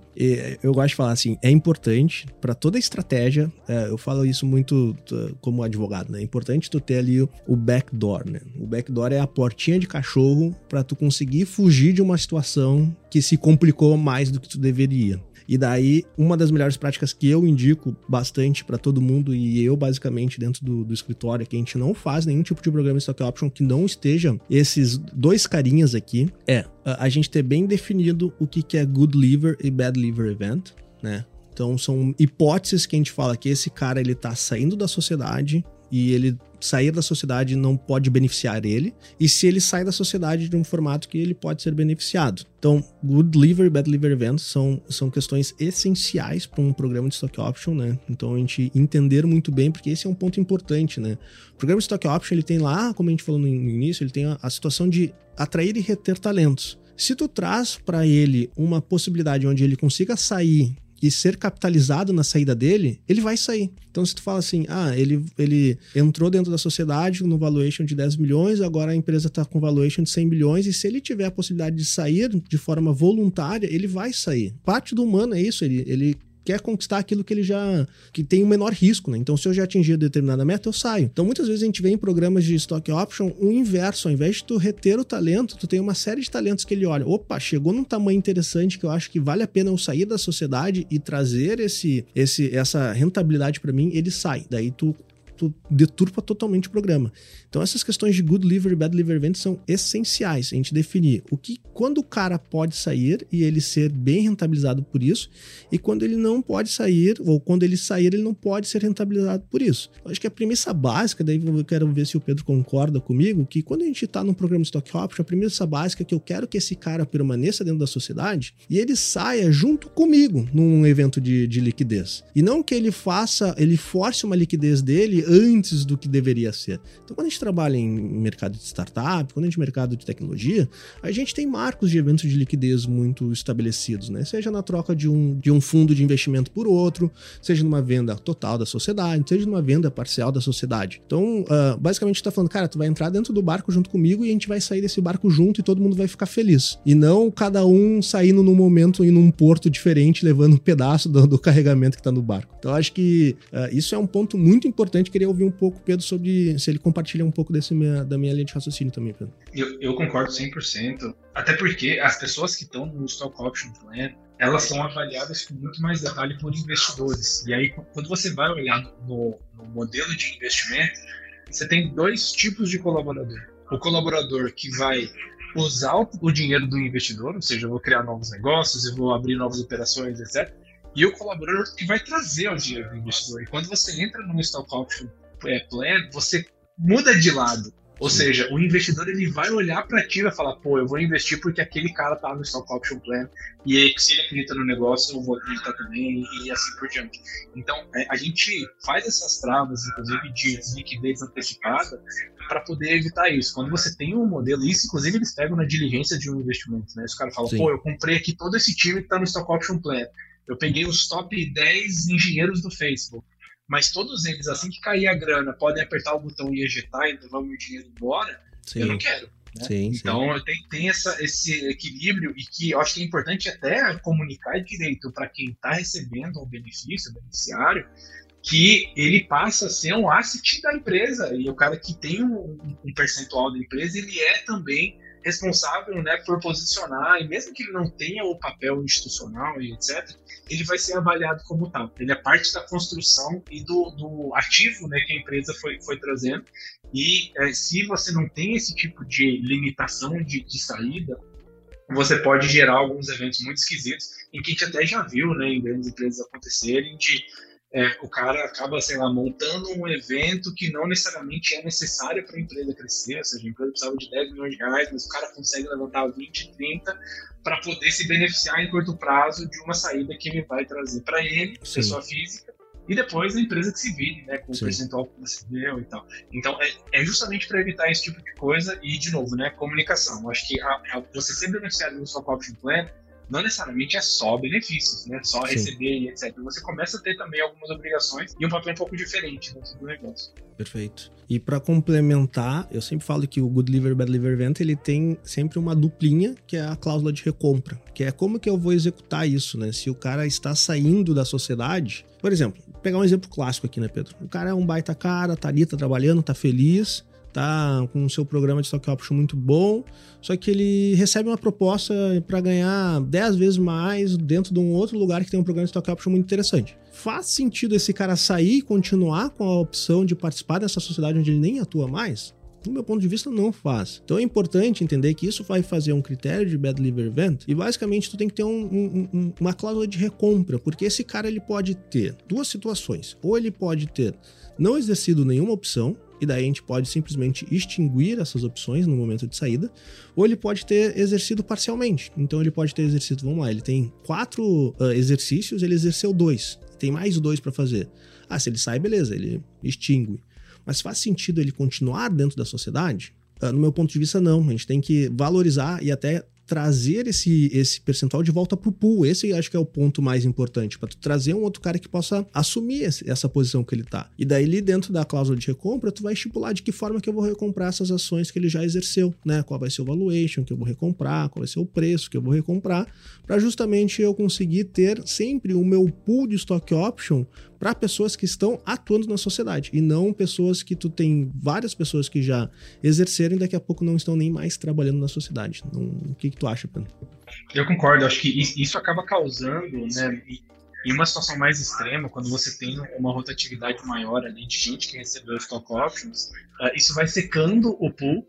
eu gosto de falar assim, é importante para toda estratégia, é, eu falo isso muito como advogado, né? É importante tu ter ali o backdoor, né? O backdoor é a portinha de cachorro para tu conseguir fugir de uma situação que se complicou mais do que tu deveria. E daí, uma das melhores práticas que eu indico bastante para todo mundo, e eu basicamente dentro do, do, escritório, é que a gente não faz nenhum tipo de programa Stock Option que não esteja esses dois carinhas aqui, é a gente ter bem definido o que, que é Good Liver e Bad Liver Event, né? Então são hipóteses que a gente fala que esse cara ele tá saindo da sociedade, e ele sair da sociedade não pode beneficiar ele, e se ele sai da sociedade de um formato que ele pode ser beneficiado. Então, good liver e bad liver events são, são questões essenciais para um programa de stock option, né? Então, a gente entender muito bem, porque esse é um ponto importante, né? O programa de stock option, ele tem lá, como a gente falou no início, ele tem a, a situação de atrair e reter talentos. Se tu traz para ele uma possibilidade onde ele consiga sair e ser capitalizado na saída dele, ele vai sair. Então, se tu fala assim, ah, ele, ele entrou dentro da sociedade no valuation de 10 milhões, agora a empresa está com valuation de 100 milhões, e se ele tiver a possibilidade de sair de forma voluntária, ele vai sair. Parte do humano é isso, ele, ele quer conquistar aquilo que ele já que tem o menor risco, né? Então, se eu já atingir determinada meta, eu saio. Então, muitas vezes a gente vê em programas de stock option o inverso, ao invés de tu reter o talento, tu tem uma série de talentos que ele olha, opa, chegou num tamanho interessante que eu acho que vale a pena eu sair da sociedade e trazer esse, esse essa rentabilidade para mim, ele sai. Daí tu tu deturpa totalmente o programa. Então essas questões de good liver e bad liver event são essenciais a gente definir o que quando o cara pode sair e ele ser bem rentabilizado por isso e quando ele não pode sair ou quando ele sair ele não pode ser rentabilizado por isso. Eu acho que a premissa básica, daí eu quero ver se o Pedro concorda comigo, que quando a gente está num programa de stock option, a premissa básica é que eu quero que esse cara permaneça dentro da sociedade e ele saia junto comigo num evento de, de liquidez. E não que ele faça, ele force uma liquidez dele antes do que deveria ser. Então, quando a gente trabalha em mercado de startup, quando a gente mercado de tecnologia, a gente tem marcos de eventos de liquidez muito estabelecidos, né? Seja na troca de um, de um fundo de investimento por outro, seja numa venda total da sociedade, seja numa venda parcial da sociedade. Então, uh, basicamente, está falando, cara, tu vai entrar dentro do barco junto comigo e a gente vai sair desse barco junto e todo mundo vai ficar feliz. E não cada um saindo num momento em um porto diferente, levando um pedaço do, do carregamento que está no barco. Então, acho que uh, isso é um ponto muito importante queria ouvir um pouco, Pedro, sobre se ele compartilha um pouco desse minha, da minha linha de raciocínio também, Pedro.
Eu, eu concordo 100%, até porque as pessoas que estão no Stock Option Plan, elas são avaliadas com muito mais detalhe por investidores. E aí, quando você vai olhar no, no modelo de investimento, você tem dois tipos de colaborador. O colaborador que vai usar o dinheiro do investidor, ou seja, eu vou criar novos negócios, eu vou abrir novas operações, etc e o colaborador que vai trazer o dinheiro do investidor. E quando você entra no stock option é, plan, você muda de lado. Ou Sim. seja, o investidor ele vai olhar para ti e vai falar, pô, eu vou investir porque aquele cara tá no stock option plan e se ele acredita no negócio, eu vou acreditar também e assim por diante. Então, é, a gente faz essas travas, inclusive de liquidez antecipada, para poder evitar isso. Quando você tem um modelo, isso inclusive eles pegam na diligência de um investimento, né? Os caras falam, Sim. pô, eu comprei aqui todo esse time que tá no stock option plan. Eu peguei os top 10 engenheiros do Facebook. Mas todos eles, assim que cair a grana, podem apertar o botão e ejetar e levar o meu dinheiro embora. Sim. Eu não quero. Né? Sim, então sim. tem, tem essa, esse equilíbrio e que eu acho que é importante até comunicar direito para quem está recebendo o benefício, o beneficiário, que ele passa a ser um asset da empresa e o cara que tem um, um percentual da empresa ele é também responsável né, por posicionar, e mesmo que ele não tenha o papel institucional e etc., ele vai ser avaliado como tal. Ele é parte da construção e do, do ativo né, que a empresa foi, foi trazendo. E é, se você não tem esse tipo de limitação de, de saída, você pode gerar alguns eventos muito esquisitos, em que a gente até já viu né, em grandes empresas acontecerem, de é, o cara acaba, sei lá, montando um evento que não necessariamente é necessário para a empresa crescer, ou seja, a empresa precisava de 10 milhões de reais, mas o cara consegue levantar 20, 30 para poder se beneficiar em curto prazo de uma saída que ele vai trazer para ele, Sim. pessoa física, e depois a empresa que se vire, né, com Sim. o percentual que você deu e tal. Então, é, é justamente para evitar esse tipo de coisa e, de novo, né, comunicação. Eu acho que a, a, você ser beneficiado no Stock Option Plan não necessariamente é só benefícios, né? Só Sim. receber e etc. Você começa a ter também algumas obrigações e um papel um pouco diferente dentro do negócio.
Perfeito. E para complementar, eu sempre falo que o Good Liver Bad Liver Event ele tem sempre uma duplinha, que é a cláusula de recompra, que é como que eu vou executar isso, né? Se o cara está saindo da sociedade, por exemplo, pegar um exemplo clássico aqui, né, Pedro? O cara é um baita cara, tá ali, tá trabalhando, tá feliz, tá com o seu programa de stock option muito bom, só que ele recebe uma proposta para ganhar 10 vezes mais dentro de um outro lugar que tem um programa de stock option muito interessante. Faz sentido esse cara sair e continuar com a opção de participar dessa sociedade onde ele nem atua mais? do meu ponto de vista, não faz. Então é importante entender que isso vai fazer um critério de bad liver event e basicamente tu tem que ter um, um, um, uma cláusula de recompra, porque esse cara ele pode ter duas situações. Ou ele pode ter não exercido nenhuma opção, e daí a gente pode simplesmente extinguir essas opções no momento de saída, ou ele pode ter exercido parcialmente. Então ele pode ter exercido, vamos lá, ele tem quatro uh, exercícios, ele exerceu dois, tem mais dois para fazer. Ah, se ele sai, beleza, ele extingue. Mas faz sentido ele continuar dentro da sociedade? Uh, no meu ponto de vista, não. A gente tem que valorizar e até trazer esse, esse percentual de volta pro pool. Esse acho que é o ponto mais importante, para tu trazer um outro cara que possa assumir essa posição que ele tá. E daí ali dentro da cláusula de recompra, tu vai estipular de que forma que eu vou recomprar essas ações que ele já exerceu, né? Qual vai ser o valuation que eu vou recomprar, qual vai ser o preço que eu vou recomprar, para justamente eu conseguir ter sempre o meu pool de stock option para pessoas que estão atuando na sociedade e não pessoas que tu tem várias pessoas que já exerceram e daqui a pouco não estão nem mais trabalhando na sociedade. Não, o que, que tu acha, Pedro?
Eu concordo, acho que isso acaba causando, né, em uma situação mais extrema, quando você tem uma rotatividade maior ali de gente que recebeu stock options, uh, isso vai secando o pool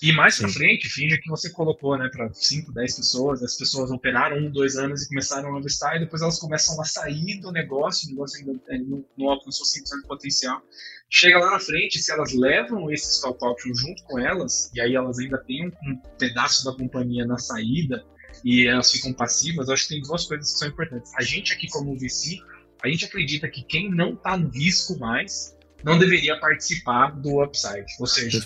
e mais Sim. pra frente, finge que você colocou, né, para 5, 10 pessoas, as pessoas operaram um, dois anos e começaram a investir, e depois elas começam a sair do negócio, o negócio ainda é, não, não alcançou 100% do potencial. Chega lá na frente, se elas levam esse stock option junto com elas, e aí elas ainda têm um, um pedaço da companhia na saída, e elas ficam passivas, eu acho que tem duas coisas que são importantes. A gente aqui como VC, a gente acredita que quem não está no risco mais não deveria participar do upside. Ou seja,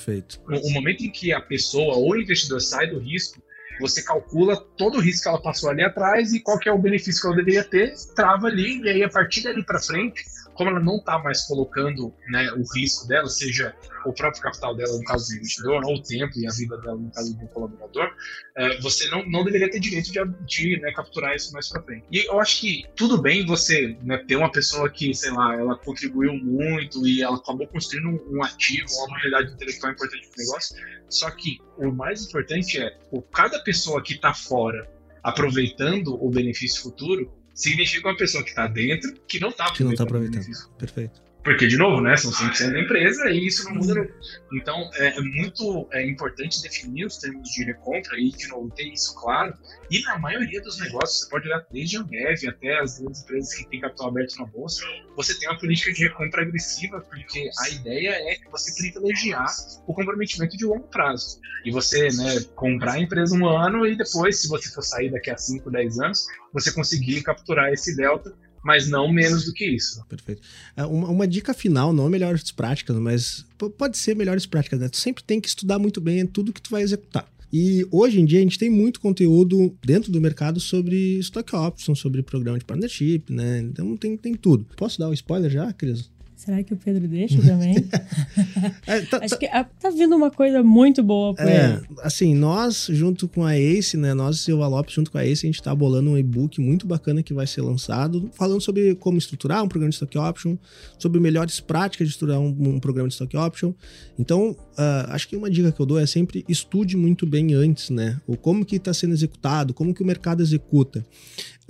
o, o, momento em que a pessoa ou o investidor sai do risco, você calcula todo o risco que ela passou ali atrás e qual que é o benefício que ela deveria ter, trava ali, e aí a partir dali para frente, como ela não está mais colocando né, o risco dela, seja o próprio capital dela, no caso do investidor, ou o tempo e a vida dela, no caso do colaborador, é, você não, não deveria ter direito de, de né, capturar isso mais para frente. E eu acho que tudo bem você né, ter uma pessoa que, sei lá, ela contribuiu muito e ela acabou construindo um, um ativo, uma habilidade intelectual importante para o negócio, só que o mais importante é, o, cada pessoa que está fora aproveitando o benefício futuro, significa uma pessoa que está dentro que não está
aproveitando. Que não está aproveitando. Perfeito.
Porque, de novo, né, são 100% da empresa e isso não muda. Então, é, é muito é importante definir os termos de recompra e, de novo, ter isso claro. E na maioria dos negócios, você pode olhar desde a Ambev até as grandes empresas que têm capital aberto na bolsa, você tem uma política de recompra agressiva, porque a ideia é que você privilegiar o comprometimento de longo prazo. E você né, comprar a empresa um ano e depois, se você for sair daqui a 5, 10 anos, você conseguir capturar esse delta mas não menos do que isso.
Perfeito. É, uma, uma, dica final, não melhores práticas, mas pode ser melhores práticas, né? Tu sempre tem que estudar muito bem tudo que tu vai executar. E hoje em dia a gente tem muito conteúdo dentro do mercado sobre stock options, sobre programa de partnership, né? Então tem, tem tudo. Posso dar um spoiler já, Cris?
Será que o Pedro deixa também? (laughs) é, tá, Acho tá, que ah, tá vindo uma coisa muito boa pra é, ele.
Assim, nós, junto com a Ace, né? Nós e o Alop, junto com a Ace, a gente tá bolando um e-book muito bacana que vai ser lançado, falando sobre como estruturar um programa de stock option, sobre melhores práticas de estruturar um, um programa de stock option. Então, uh, acho que uma dica que eu dou é sempre estude muito bem antes, né? O como que está sendo executado, como que o mercado executa.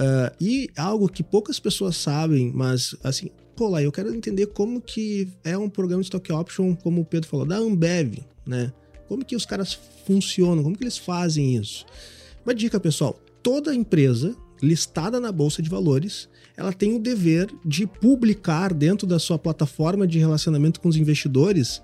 Uh, e algo que poucas pessoas sabem, mas assim, lá, eu quero entender como que é um programa de stock option, como o Pedro falou, da Ambev, né? Como que os caras funcionam, como que eles fazem isso? Uma dica, pessoal, toda empresa listada na bolsa de valores, ela tem o dever de publicar dentro da sua plataforma de relacionamento com os investidores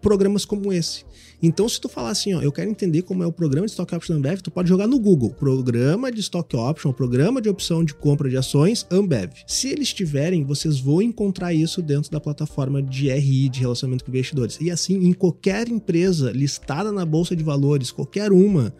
programas como esse. Então, se tu falar assim, ó, eu quero entender como é o programa de Stock Option Ambev, tu pode jogar no Google, programa de Stock Option, programa de opção de compra de ações Ambev. Se eles tiverem, vocês vão encontrar isso dentro da plataforma de RI, de relacionamento com investidores. E assim, em qualquer empresa listada na bolsa de valores, qualquer uma,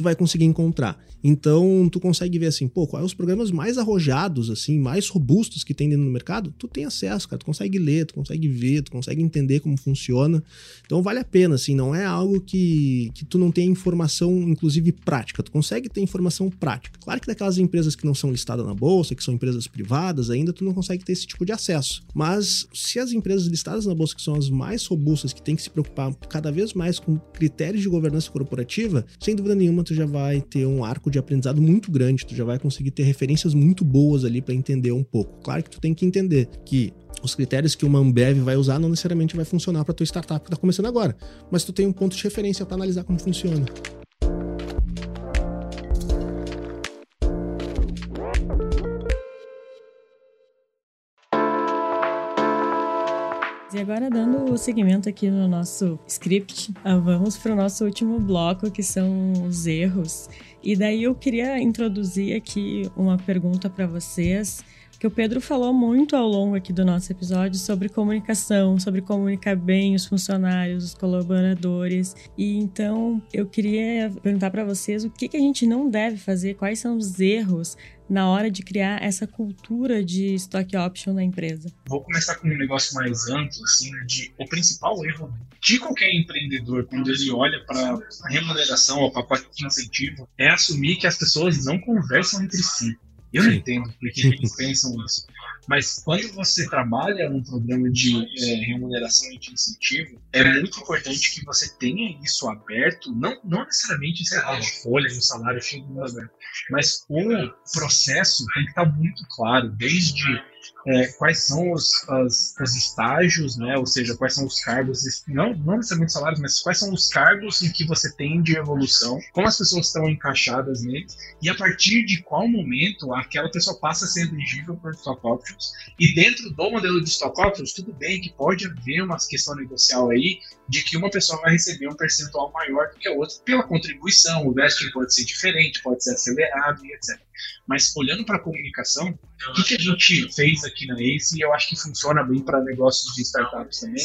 tu vai conseguir encontrar. Então, tu consegue ver assim, pô, quais os programas mais arrojados, assim, mais robustos que tem dentro do mercado? Tu tem acesso, cara, tu consegue ler, tu consegue ver, tu consegue entender como funciona. Então, vale a pena, assim, não é algo que, que tu não tem informação, inclusive prática. Tu consegue ter informação prática. Claro que daquelas empresas que não são listadas na bolsa, que são empresas privadas, ainda tu não consegue ter esse tipo de acesso. Mas se as empresas listadas na bolsa, que são as mais robustas, que tem que se preocupar cada vez mais com critérios de governança corporativa, sem dúvida nenhuma tu já vai ter um arco de aprendizado muito grande, tu já vai conseguir ter referências muito boas ali para entender um pouco. Claro que tu tem que entender que os critérios que uma Ambev vai usar não necessariamente vai funcionar para tua startup que está começando agora, mas tu tem um ponto de referência para analisar como funciona.
E agora, dando o seguimento aqui no nosso script, ah, vamos para o nosso último bloco, que são os erros. E daí eu queria introduzir aqui uma pergunta para vocês que o Pedro falou muito ao longo aqui do nosso episódio sobre comunicação, sobre comunicar bem os funcionários, os colaboradores. E então eu queria perguntar para vocês o que, que a gente não deve fazer, quais são os erros na hora de criar essa cultura de stock option na empresa?
Vou começar com um negócio mais amplo, assim, de o principal erro de qualquer empreendedor quando ele olha para a remuneração ou pacote de incentivo é assumir que as pessoas não conversam entre si. Eu não entendo por que eles pensam isso. Mas quando você trabalha num programa de é, remuneração e de incentivo, é muito importante que você tenha isso aberto, não, não necessariamente, sei lá, folha e o salário fica aberto, mas o processo tem que estar muito claro, desde é, quais são os, as, os estágios, né? ou seja, quais são os cargos, não, não necessariamente salários, mas quais são os cargos em que você tem de evolução, como as pessoas estão encaixadas neles, e a partir de qual momento aquela pessoa passa a ser elegível para stock options. E dentro do modelo de stock options, tudo bem que pode haver uma questão negocial aí de que uma pessoa vai receber um percentual maior do que a outra pela contribuição, o vesting pode ser diferente, pode ser acelerado e etc. Mas olhando para a comunicação, o que, que, a gente fez aqui na ACE, e eu acho que funciona bem para negócios de startups também,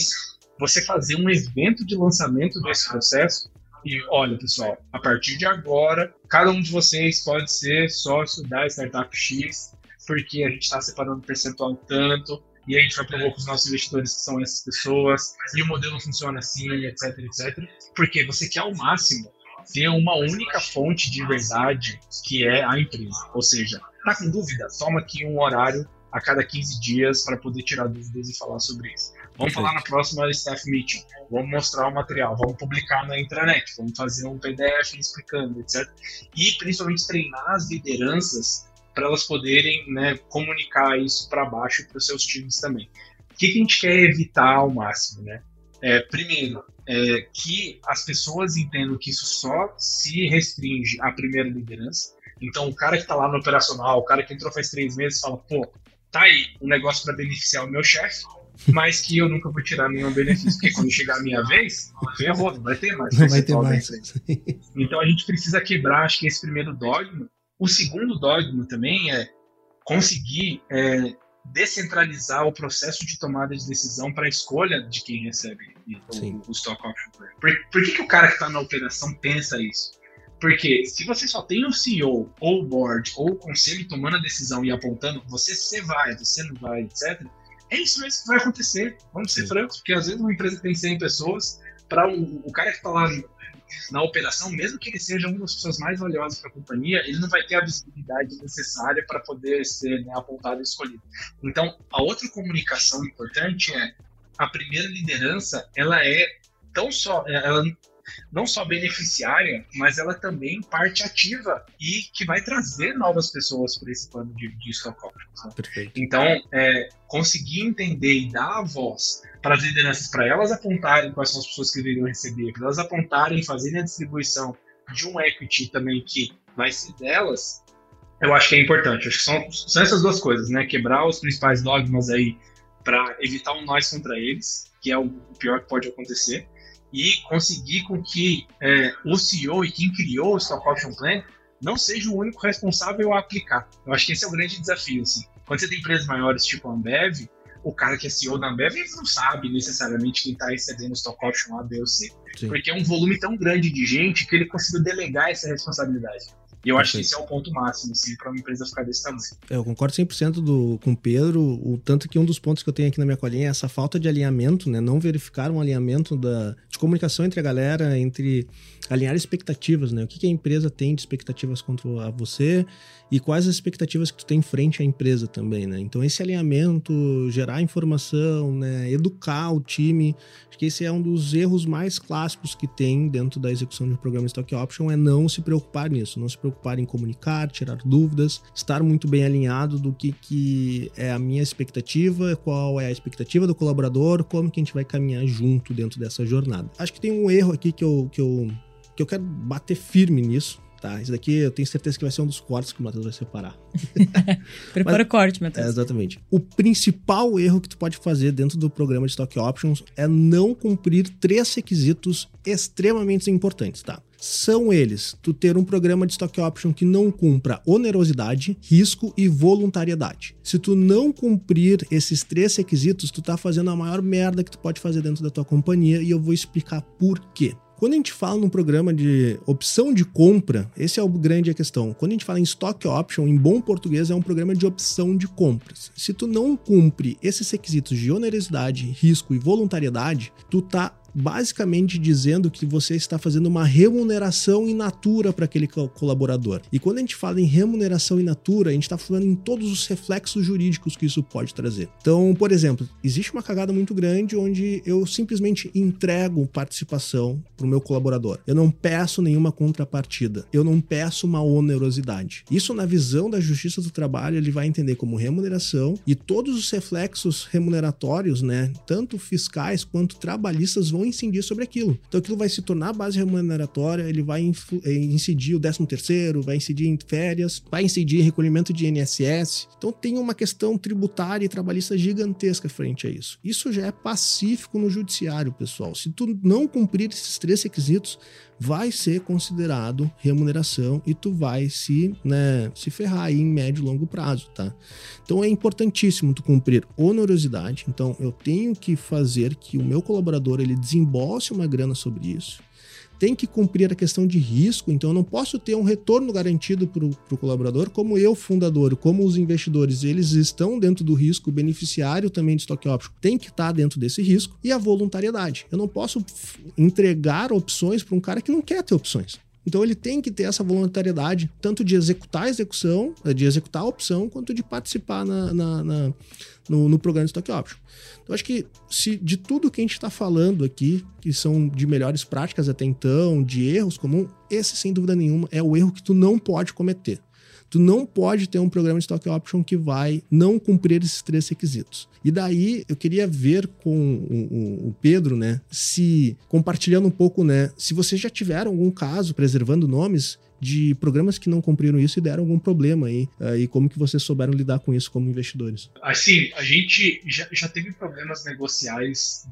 você fazer um evento de lançamento desse processo e olha, pessoal, a partir de agora, cada um de vocês pode ser sócio da Startup X, porque a gente está separando percentual tanto, e a gente vai provar com os nossos investidores que são essas pessoas, e o modelo funciona assim, etc, etc. Porque você quer ao máximo ter uma única fonte de verdade que é a empresa. Ou seja, tá com dúvida? Toma aqui um horário a cada 15 dias para poder tirar dúvidas e falar sobre isso. Vamos falar na próxima staff meeting, vamos mostrar o material, vamos publicar na intranet, vamos fazer um PDF explicando, etc. E principalmente treinar as lideranças para elas poderem né, comunicar isso para baixo para os seus times também. O que, que, a gente quer evitar ao máximo? Né? É, primeiro, é, que as pessoas entendam que isso só se restringe à primeira liderança. Então, o cara que está lá no operacional, o cara que entrou faz três meses, fala: pô, tá aí um negócio para beneficiar o meu chefe, mas que eu nunca vou tirar nenhum benefício, porque quando chegar a minha vez, ferrou, não vai ter mais.
Não vai ter mais.
Então, a gente precisa quebrar, acho que esse primeiro dogma. O segundo dogma também é conseguir é, descentralizar o processo de tomada de decisão para a escolha de quem recebe o, o, stock option. Por, por que, que o cara que está na operação pensa isso? Porque se você só tem o CEO, ou o board, ou o conselho tomando a decisão e apontando, você se vai, você não vai, etc., é isso mesmo que vai acontecer. Vamos ser Sim. francos, porque às vezes uma empresa tem 100 pessoas, para o, o cara que está lá na operação, mesmo que ele seja uma das pessoas mais valiosas para a companhia, ele não vai ter a visibilidade necessária para poder ser né, apontado e escolhido. Então, a outra comunicação importante é a primeira liderança, ela é tão só, ela não só beneficiária, mas ela também parte ativa e que vai trazer novas pessoas para esse plano de, de stock options. Né? Perfeito. Então, é, conseguir entender e dar a voz para as lideranças, para elas apontarem quais são as pessoas que deveriam receber, para elas apontarem, fazerem a distribuição de um equity também que vai ser delas, eu acho que é importante. Acho que são, são essas duas coisas, né? Quebrar os principais dogmas aí para evitar um nós contra eles, que é o pior que pode acontecer, e conseguir com que é, o CEO e quem criou o Stock Option Plan não seja o único responsável a aplicar. Eu acho que esse é o grande desafio. Assim. Quando você tem empresas maiores, tipo a Ambev, o cara que é CEO da Ambev ele não sabe necessariamente quem está recebendo o Stock Option A, B ou C. Sim. Porque é um volume tão grande de gente que ele conseguiu delegar essa responsabilidade. E eu acho que esse é o ponto máximo, assim, para uma empresa ficar desse tamanho.
É, eu concordo 100% do, com o Pedro, o tanto que um dos pontos que eu tenho aqui na minha colinha é essa falta de alinhamento, né? Não verificar um alinhamento da, de comunicação entre a galera, entre alinhar expectativas, né? O que, que a empresa tem de expectativas contra você e quais as expectativas que tu tem frente à empresa também, né? Então esse alinhamento, gerar informação, né? Educar o time, acho que esse é um dos erros mais clássicos que tem dentro da execução de um programa Stock Option, é não se preocupar nisso, não se preocupar em comunicar, tirar dúvidas, estar muito bem alinhado do que, que é a minha expectativa, qual é a expectativa do colaborador, como que a gente vai caminhar junto dentro dessa jornada. Acho que tem um erro aqui que eu, que eu que eu quero bater firme nisso, tá? Isso daqui eu tenho certeza que vai ser um dos cortes que o Matheus vai separar. (laughs)
Prepara o corte, Matheus.
É, exatamente. O principal erro que tu pode fazer dentro do programa de Stock Options é não cumprir três requisitos extremamente importantes, tá? São eles: tu ter um programa de stock option que não cumpra onerosidade, risco e voluntariedade. Se tu não cumprir esses três requisitos, tu tá fazendo a maior merda que tu pode fazer dentro da tua companhia e eu vou explicar por quê. Quando a gente fala num programa de opção de compra, esse é o grande questão. Quando a gente fala em stock option, em bom português, é um programa de opção de compras. Se tu não cumpre esses requisitos de onerosidade, risco e voluntariedade, tu tá basicamente dizendo que você está fazendo uma remuneração in natura para aquele colaborador. E quando a gente fala em remuneração in natura, a gente está falando em todos os reflexos jurídicos que isso pode trazer. Então, por exemplo, existe uma cagada muito grande onde eu simplesmente entrego participação para o meu colaborador. Eu não peço nenhuma contrapartida. Eu não peço uma onerosidade. Isso, na visão da Justiça do Trabalho, ele vai entender como remuneração e todos os reflexos remuneratórios, né, tanto fiscais quanto trabalhistas, vão incidir sobre aquilo. Então aquilo vai se tornar base remuneratória, ele vai eh, incidir o 13 terceiro, vai incidir em férias, vai incidir em recolhimento de INSS. Então tem uma questão tributária e trabalhista gigantesca frente a isso. Isso já é pacífico no judiciário, pessoal. Se tu não cumprir esses três requisitos, vai ser considerado remuneração e tu vai se, né, se ferrar aí em médio e longo prazo, tá? Então é importantíssimo tu cumprir onerosidade. Então eu tenho que fazer que o meu colaborador ele desembolse uma grana sobre isso tem que cumprir a questão de risco, então eu não posso ter um retorno garantido para o colaborador, como eu, fundador, como os investidores, eles estão dentro do risco, o beneficiário também de stock option tem que estar tá dentro desse risco, e a voluntariedade. Eu não posso entregar opções para um cara que não quer ter opções. Então ele tem que ter essa voluntariedade, tanto de executar a execução, de executar a opção, quanto de participar na, na, na no, no, programa de Stock Option. Então acho que se de tudo que a gente está falando aqui, que são de melhores práticas até então, de erros comuns, esse sem dúvida nenhuma é o erro que tu não pode cometer. Tu não pode ter um programa de stock option que vai não cumprir esses três requisitos. E daí eu queria ver com o, Pedro, né, se compartilhando um pouco, né, se vocês já tiveram algum caso preservando nomes de programas que não cumpriram isso e deram algum problema aí, uh, e como que vocês souberam lidar com isso como investidores?
Assim, a gente já, já teve problemas negociais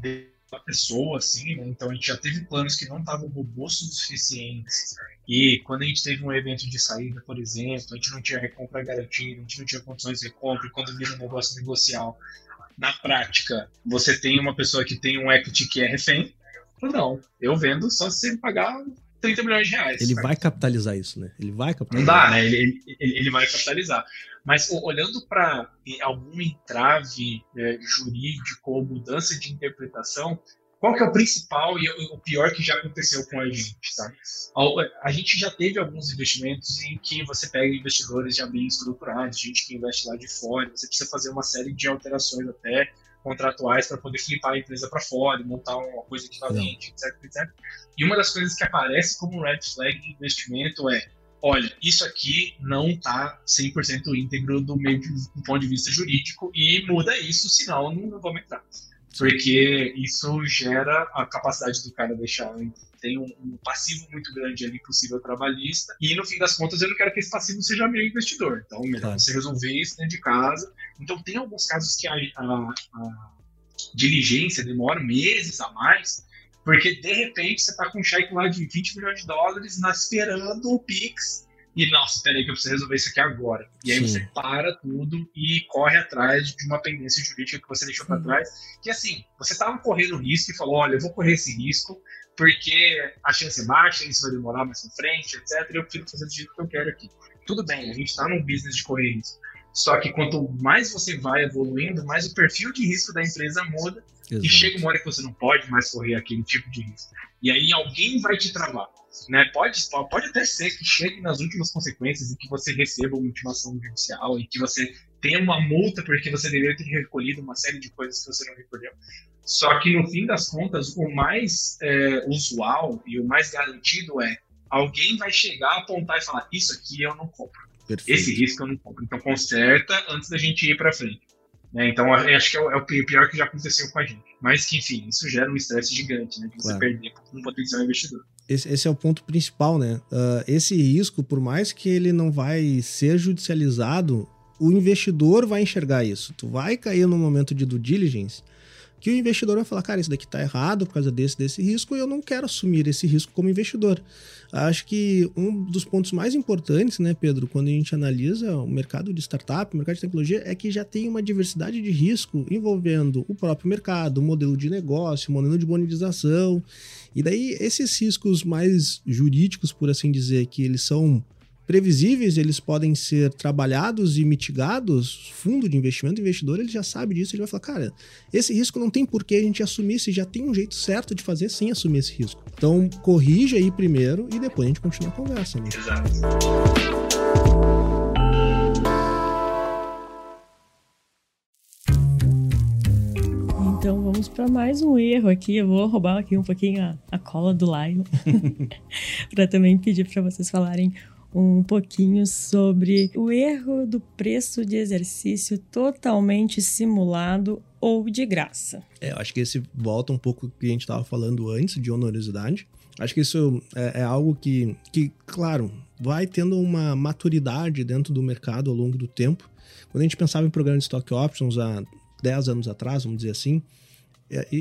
da pessoa, assim, né? Então a gente já teve planos que não estavam robustos o suficiente. E quando a gente teve um evento de saída, por exemplo, a gente não tinha recompra garantida, a gente não tinha condições de recompra, e quando vira um negócio negocial, na prática, você tem uma pessoa que tem um equity que é refém. Não, eu vendo só se você pagar 30 milhões de reais.
Ele vai capitalizar isso, né? Ele vai capitalizar.
Não dá, né? Ele, ele, ele vai capitalizar. Mas olhando para algum entrave é, jurídico ou mudança de interpretação, qual que é o principal e o pior que já aconteceu com a gente, tá? A gente já teve alguns investimentos em que você pega investidores já bem estruturados, gente que investe lá de fora, você precisa fazer uma série de alterações até contratuais para poder flipar a empresa para fora, montar uma coisa equivalente, etc, etc. E uma das coisas que aparece como red flag de investimento é olha, isso aqui não está 100% íntegro do, meio, do ponto de vista jurídico e muda isso, senão não, não vamos entrar. Porque isso gera a capacidade do cara deixar tem um, um, passivo muito grande ali possível trabalhista e no fim das contas eu não quero que esse passivo seja meu investidor então melhor claro. você resolver isso dentro de casa então tem alguns casos que a, a, a diligência demora meses a mais porque de repente você está com um cheque lá de 20 milhões de dólares na, esperando o Pix. E, nossa, peraí que eu preciso resolver isso aqui agora. E aí Sim. você para tudo e corre atrás de uma pendência jurídica que você deixou para trás. Que assim, você estava correndo risco e falou: olha, eu vou correr esse risco porque a chance é baixa, isso vai demorar mais pra frente, etc. E eu prefiro fazer do jeito que eu quero aqui. Tudo bem, a gente está num business de correr risco. Só que quanto mais você vai evoluindo, mais o perfil de risco da empresa muda Exato. e chega uma hora que você não pode mais correr aquele tipo de risco. E aí alguém vai te travar. Né? Pode, pode até ser que chegue nas últimas consequências e que você receba uma intimação judicial e que você tenha uma multa porque você deveria ter recolhido uma série de coisas que você não recolheu. Só que no fim das contas, o mais é, usual e o mais garantido é alguém vai chegar, apontar e falar: Isso aqui eu não compro. Perfeito. Esse risco eu não compro. Então conserta antes da gente ir para frente. Né? Então, eu acho que é o, é o, pior que já aconteceu com a gente. Mas que, enfim, isso gera um estresse gigante, né? De você claro. perder um potencial investidor.
Esse, esse, é o ponto principal, né? Uh, esse risco, por mais que ele não vai ser judicializado, o investidor vai enxergar isso. Tu vai cair no momento de due diligence que o investidor vai falar, cara, isso daqui tá errado por causa desse, desse risco e eu não quero assumir esse risco como investidor. Acho que um dos pontos mais importantes, né, Pedro, quando a gente analisa o mercado de startup, o mercado de tecnologia, é que já tem uma diversidade de risco envolvendo o próprio mercado, o modelo de negócio, o modelo de monetização. E daí, esses riscos mais jurídicos, por assim dizer, que eles são previsíveis, eles podem ser trabalhados e mitigados. Fundo de investimento, investidor, ele já sabe disso, ele vai falar, cara, esse risco não tem por que a gente assumir, se já tem um jeito certo de fazer sem assumir esse risco. Então, corrija aí primeiro e depois a gente continua a conversa. Né? Exato.
Então vamos para mais um erro aqui. Eu vou roubar aqui um pouquinho a, a cola do Lion (laughs) para também pedir para vocês falarem um pouquinho sobre o erro do preço de exercício totalmente simulado ou de graça.
É, eu acho que esse volta um pouco que a gente estava falando antes de honorosidade. Acho que isso é, é, algo que, que, claro, vai tendo uma maturidade dentro do mercado ao longo do tempo. Quando a gente pensava em programa de stock options há 10 anos atrás, vamos dizer assim,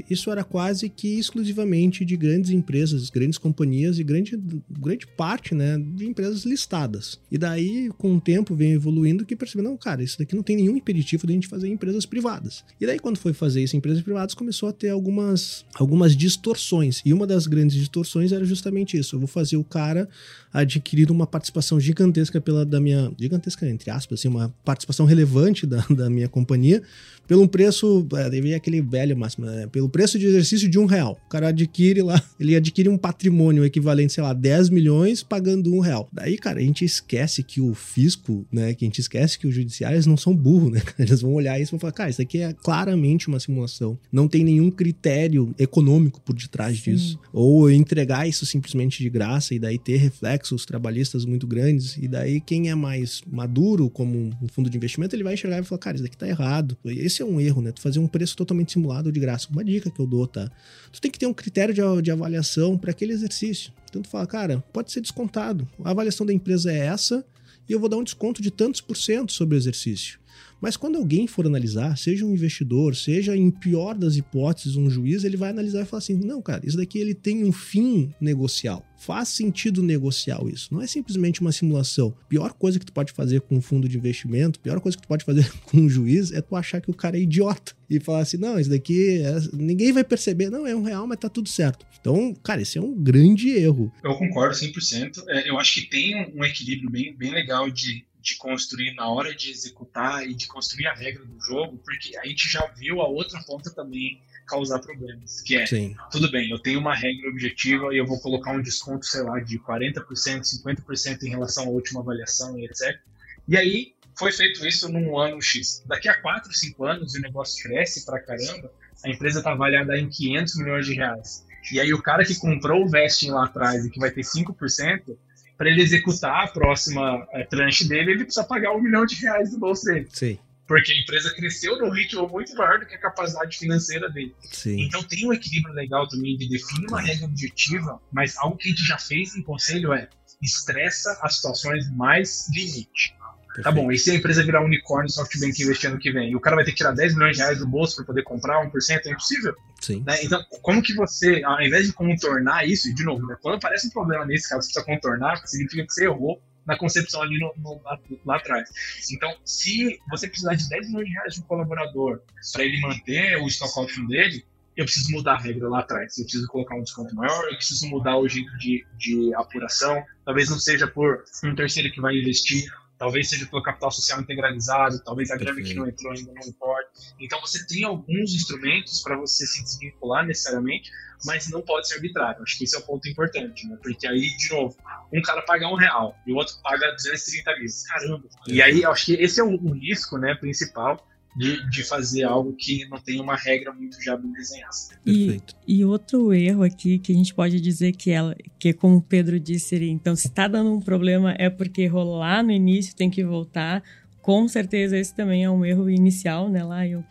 isso era quase que exclusivamente de grandes empresas, grandes companhias e grande, grande parte né, de empresas listadas. E daí, com o tempo, vem evoluindo que percebeu, não, cara, isso daqui não tem nenhum impeditivo de a gente fazer em empresas privadas. E daí, quando foi fazer isso em empresas privadas, começou a ter algumas, algumas distorções. E uma das grandes distorções era justamente isso. Eu vou fazer o cara adquirir uma participação gigantesca pela da minha. Gigantesca, entre aspas, assim, uma participação relevante da, da minha companhia, pelo preço. É, aquele velho máximo, né? Pelo preço de exercício de um real. O cara adquire lá, (laughs) ele adquire um patrimônio equivalente, sei lá, 10 milhões pagando um real. Daí, cara, a gente esquece que o fisco, né? Que a gente esquece que os judiciários não são burros, né? (laughs) Eles vão olhar isso e vão falar, cara, isso aqui é claramente uma simulação. Não tem nenhum critério econômico por detrás Sim. disso. Ou entregar isso simplesmente de graça e daí ter reflexos trabalhistas muito grandes. E daí, quem é mais maduro como um fundo de investimento, ele vai enxergar e falar, cara, isso daqui tá errado. Esse é um erro, né? Tu fazer um preço totalmente simulado de graça. Uma dica que eu dou, tá? Tu tem que ter um critério de, de avaliação para aquele exercício. Então tu fala, cara, pode ser descontado. A avaliação da empresa é essa e eu vou dar um desconto de tantos por cento sobre o exercício. Mas quando alguém for analisar, seja um investidor, seja em pior das hipóteses um juiz, ele vai analisar e falar assim: não, cara, isso daqui ele tem um fim negocial. Faz sentido negociar isso. Não é simplesmente uma simulação. Pior coisa que tu pode fazer com um fundo de investimento, pior coisa que tu pode fazer (laughs) com um juiz é tu achar que o cara é idiota e falar assim: não, isso daqui é... ninguém vai perceber. Não, é um real, mas tá tudo certo. Então, cara, esse é um grande erro.
Eu concordo 100%. É, eu acho que tem um equilíbrio bem, bem legal de de construir na hora de executar e de construir a regra do jogo, porque a gente já viu a outra ponta também causar problemas, que é, Sim. tudo bem, eu tenho uma regra objetiva e eu vou colocar um desconto, sei lá, de 40%, 50% em relação à última avaliação e etc. E aí foi feito isso num ano X. Daqui a 4, 5 anos o negócio cresce pra caramba, a empresa está avaliada em 500 milhões de reais. E aí o cara que comprou o vesting lá atrás e que vai ter 5%, para ele executar a próxima é, tranche dele, ele precisa pagar um milhão de reais do bolso dele.
Sim.
Porque a empresa cresceu num ritmo muito maior do que a capacidade financeira dele.
Sim.
Então tem um equilíbrio legal também de definir uma regra objetiva, mas algo que a gente já fez em conselho é estressa as situações mais limite. Perfeito. Tá bom, e se a empresa virar unicórnio SoftBank investir ano que vem? E o cara vai ter que tirar 10 milhões de reais do bolso para poder comprar 1%? É impossível.
Sim.
Né? Então, como que você, ao invés de contornar isso, e de novo, né, quando aparece um problema nesse caso, você precisa contornar, significa que você errou na concepção ali no, no, lá, lá, atrás. Então, se você precisar de 10 milhões de reais de um colaborador para ele manter o stock option dele, eu preciso mudar a regra lá atrás. Eu preciso colocar um desconto maior, eu preciso mudar o jeito de, de apuração. Talvez não seja por um terceiro que vai investir, talvez seja pelo capital social integralizado, talvez a grana que não entrou ainda não importa. Então você tem alguns instrumentos para você se desvincular necessariamente, mas não pode ser arbitrário. Acho que esse é o ponto importante, né? Porque aí, de novo, um cara paga um real e o outro paga 230 vezes. Caramba! E aí, acho que esse é o risco né, principal de, de fazer algo que não tem uma regra muito já bem desenhada.
E, e outro erro aqui que a gente pode dizer que ela, que como o Pedro disse, então se está dando um problema é porque rolar no início tem que voltar. com certeza esse também é um erro inicial, né, Lion?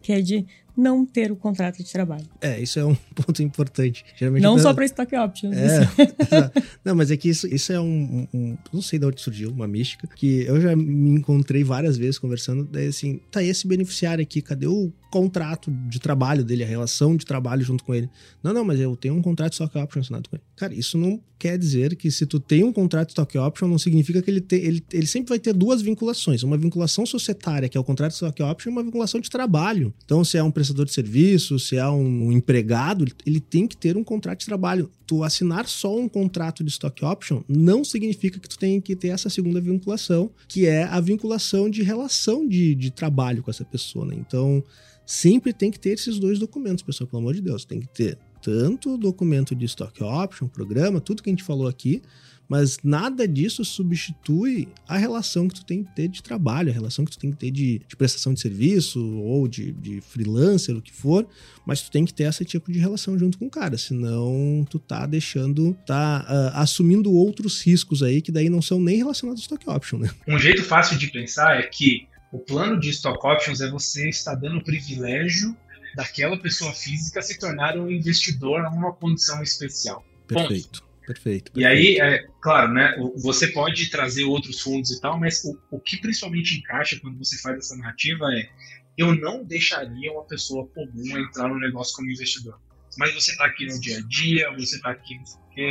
Que é de não ter o contrato de trabalho.
É, isso é um (laughs) ponto importante.
Geralmente não só para stock options.
É, (laughs) não, mas é que isso, isso é um, um, Não sei de onde surgiu, uma mística, que eu já me encontrei várias vezes conversando, daí assim, tá esse beneficiário aqui, cadê o contrato de trabalho dele, a relação de trabalho junto com ele? Não, não, mas eu tenho um contrato de stock option assinado com ele. Cara, isso não quer dizer que se tu tem um contrato de stock option, não significa que ele, te, ele, ele sempre vai ter duas vinculações. Uma vinculação societária, que é o contrato de stock option, e uma vinculação de trabalho. Então, se é um prestador de serviço, se é um, um empregado, ele tem que ter um contrato de trabalho. Tu assinar só um contrato de stock option não significa que tu tem que ter essa segunda vinculação, que é a vinculação de relação de, de trabalho com essa pessoa. Né? Então, sempre tem que ter esses dois documentos, pessoal, pelo amor de Deus. Tem que ter tanto o documento de stock option, programa, tudo que a gente falou aqui, mas nada disso substitui a relação que tu tem que ter de trabalho, a relação que tu tem que ter de, de prestação de serviço ou de, de, freelancer, o que for, mas tu tem que ter esse tipo de relação junto com o cara, senão tu tá deixando, tá uh, assumindo outros riscos aí que daí não são nem relacionados ao stock option, né?
Um jeito fácil de pensar é que o plano de stock options é você estar dando o privilégio daquela pessoa física se tornar um investidor numa condição especial.
Perfeito. Ponto. Perfeito, perfeito,
E aí, é, claro, né? Você pode trazer outros fundos e tal, mas o, o que principalmente encaixa quando você faz essa narrativa é eu não deixaria uma pessoa comum entrar no negócio como investidor. Mas você está aqui no dia a dia, você está aqui,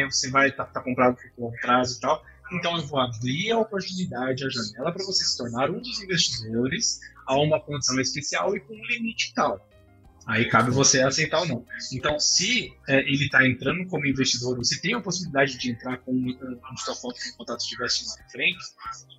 você vai estar tá, tá comprado por prazo e tal. Então eu vou abrir a oportunidade, a janela para você se tornar um dos investidores a uma condição especial e com um limite tal. Aí cabe você aceitar ou não. Então, se é, ele está entrando como investidor, ou se tem a possibilidade de entrar com um, um stock um contrato de investimento na frente,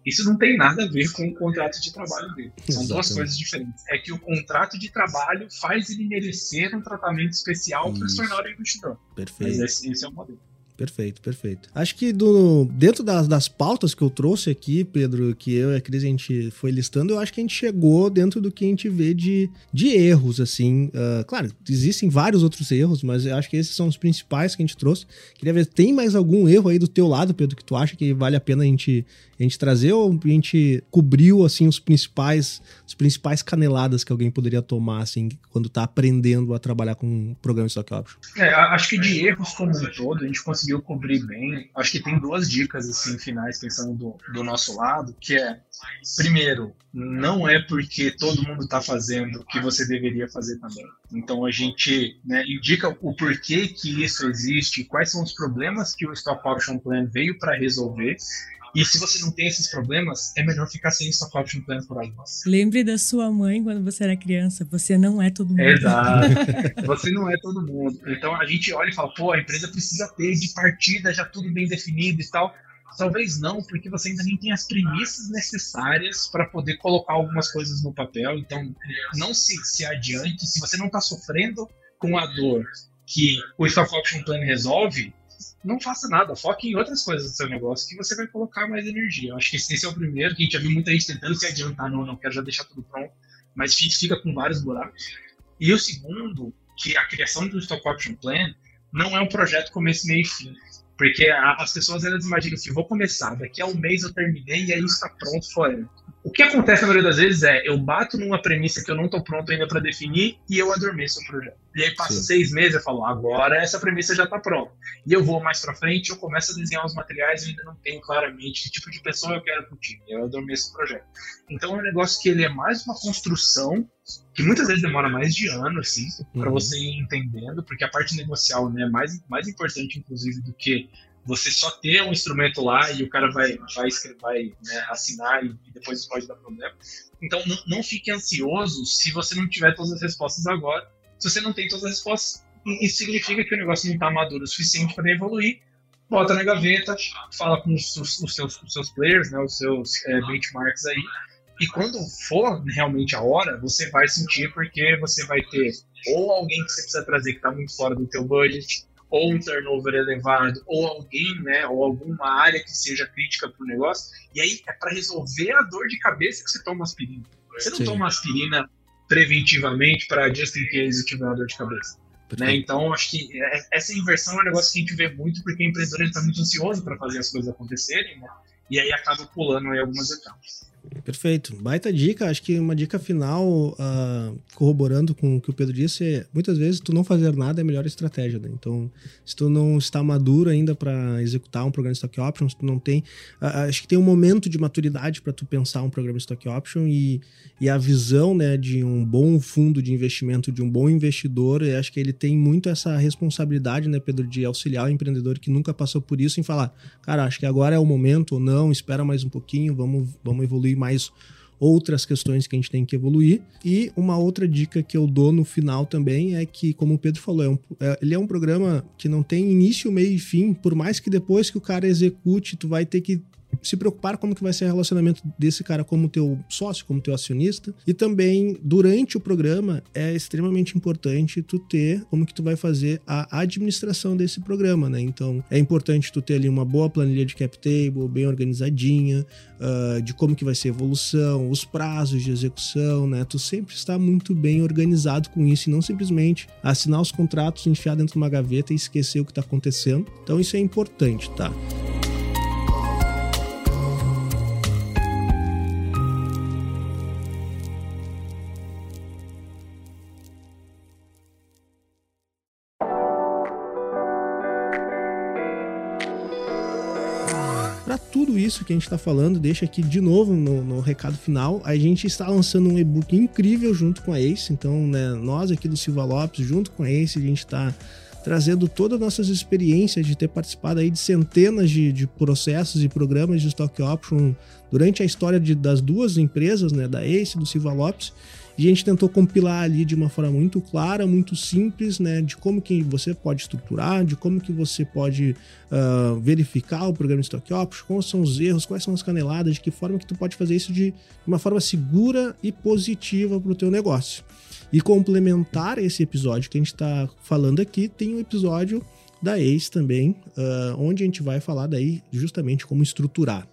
isso não tem nada a ver com o contrato de trabalho dele. São Exatamente. duas coisas diferentes. É que o contrato de trabalho faz ele merecer um tratamento especial para se tornar um investidor.
Perfeito.
Mas esse, esse é o modelo.
Perfeito, perfeito. Acho que do, dentro das, das pautas que eu trouxe aqui, Pedro, que eu e a Cris a gente foi listando, eu acho que a gente chegou dentro do que a gente vê de, de erros, assim. Uh, claro, existem vários outros erros, mas eu acho que esses são os principais que a gente trouxe. Queria ver, tem mais algum erro aí do teu lado, Pedro, que tu acha que vale a pena a gente, a gente trazer ou a gente cobriu, assim, os principais, os principais caneladas que alguém poderia tomar, assim, quando tá aprendendo a trabalhar com um programa de stock option?
É, acho que de erros como um todo, a gente conseguiu conseguiu cobrir bem. Acho que tem duas dicas assim finais pensando do, do nosso lado, que é primeiro, não é porque todo mundo está fazendo que você deveria fazer também. Então a gente né, indica o porquê que isso existe, quais são os problemas que o Stock Option Plan veio para resolver e se você não tem esses problemas, é melhor ficar sem stock option plan por aí.
Lembre da sua mãe quando você era criança. Você não é todo mundo.
Exato. (laughs) você não é todo mundo. Então a gente olha e fala, pô, a empresa precisa ter de partida já tudo bem definido e tal. Talvez não, porque você ainda nem tem as premissas necessárias para poder colocar algumas coisas no papel. Então, não se, se adiante. Se você não está sofrendo com a dor que o Stock Option Plan resolve, não faça nada, foque em outras coisas do seu negócio que você vai colocar mais energia. Eu acho que esse é o primeiro, que a gente já viu muita gente tentando se adiantar, não, não quero já deixar tudo pronto, mas fica com vários buracos. E o segundo, que a criação do Stock Option Plan não é um projeto começo, meio e fim. Porque as pessoas elas imaginam assim, vou começar, daqui a um mês eu terminei e aí está pronto forever. O que acontece na maioria das vezes é eu bato numa premissa que eu não estou pronto ainda para definir e eu adormeço o projeto. E aí passa Sim. seis meses e falo, agora essa premissa já está pronta. E eu vou mais para frente, eu começo a desenhar os materiais e ainda não tenho claramente que tipo de pessoa eu quero pro time. Eu adormeço o projeto. Então é um negócio que ele é mais uma construção que muitas vezes demora mais de ano, assim, para uhum. você ir entendendo, porque a parte negocial né, é mais, mais importante, inclusive, do que você só ter um instrumento lá e o cara vai, vai, vai né, assinar e, depois pode dar problema. Então, não, não fique ansioso se você não tiver todas as respostas agora. Se você não tem todas as respostas, isso significa que o negócio não está maduro o suficiente para evoluir. Bota na gaveta, fala com os, os, os, seus, os seus players, né, os seus é, benchmarks aí, e quando for realmente a hora, você vai sentir porque você vai ter ou alguém que você precisa trazer que está muito fora do teu budget, ou um turnover elevado, ou alguém, né, ou alguma área que seja crítica para o negócio. E aí é para resolver a dor de cabeça que você toma aspirina. Você não Sim. toma aspirina preventivamente para just in case tiver uma dor de cabeça. Né? Então, acho que é, essa inversão é um negócio que a gente vê muito porque o empreendedor está muito ansioso para fazer as coisas acontecerem, né? e aí acaba pulando aí algumas etapas.
Perfeito. Baita dica. Acho que uma dica final, uh, corroborando com o que o Pedro disse, é muitas vezes tu não fazer nada é a melhor estratégia. Né? Então, se tu não está maduro ainda para executar um programa de Stock Options, tu não tem. Uh, acho que tem um momento de maturidade para tu pensar um programa de Stock Option e, e a visão né, de um bom fundo de investimento, de um bom investidor, acho que ele tem muito essa responsabilidade, né, Pedro, de auxiliar o empreendedor que nunca passou por isso em falar, cara, acho que agora é o momento ou não, espera mais um pouquinho, vamos, vamos evoluir mais outras questões que a gente tem que evoluir. E uma outra dica que eu dou no final também é que, como o Pedro falou, é um, é, ele é um programa que não tem início, meio e fim, por mais que depois que o cara execute, tu vai ter que se preocupar como que vai ser o relacionamento desse cara como teu sócio, como teu acionista. E também, durante o programa, é extremamente importante tu ter como que tu vai fazer a administração desse programa, né? Então, é importante tu ter ali uma boa planilha de cap table, bem organizadinha, uh, de como que vai ser a evolução, os prazos de execução, né? Tu sempre está muito bem organizado com isso e não simplesmente assinar os contratos, enfiar dentro de uma gaveta e esquecer o que está acontecendo. Então, isso é importante, tá? Isso que a gente está falando, deixa aqui de novo no, no, recado final. A gente está lançando um e-book incrível junto com a Ace. Então, né, nós aqui do Silva Lopes, junto com a Ace, a gente está trazendo todas as nossas experiências de ter participado aí de centenas de, de processos e programas de stock option durante a história de, das duas empresas, né, da Ace e do Silva Lopes. E a gente tentou compilar ali de uma forma muito clara, muito simples, né, de como que você pode estruturar, de como que você pode uh, verificar o programa de Stock Options, quais são os erros, quais são as caneladas, de que forma que tu pode fazer isso de uma forma segura e positiva para o teu negócio. E complementar esse episódio que a gente está falando aqui, tem um episódio da ACE também, uh, onde a gente vai falar daí justamente como estruturar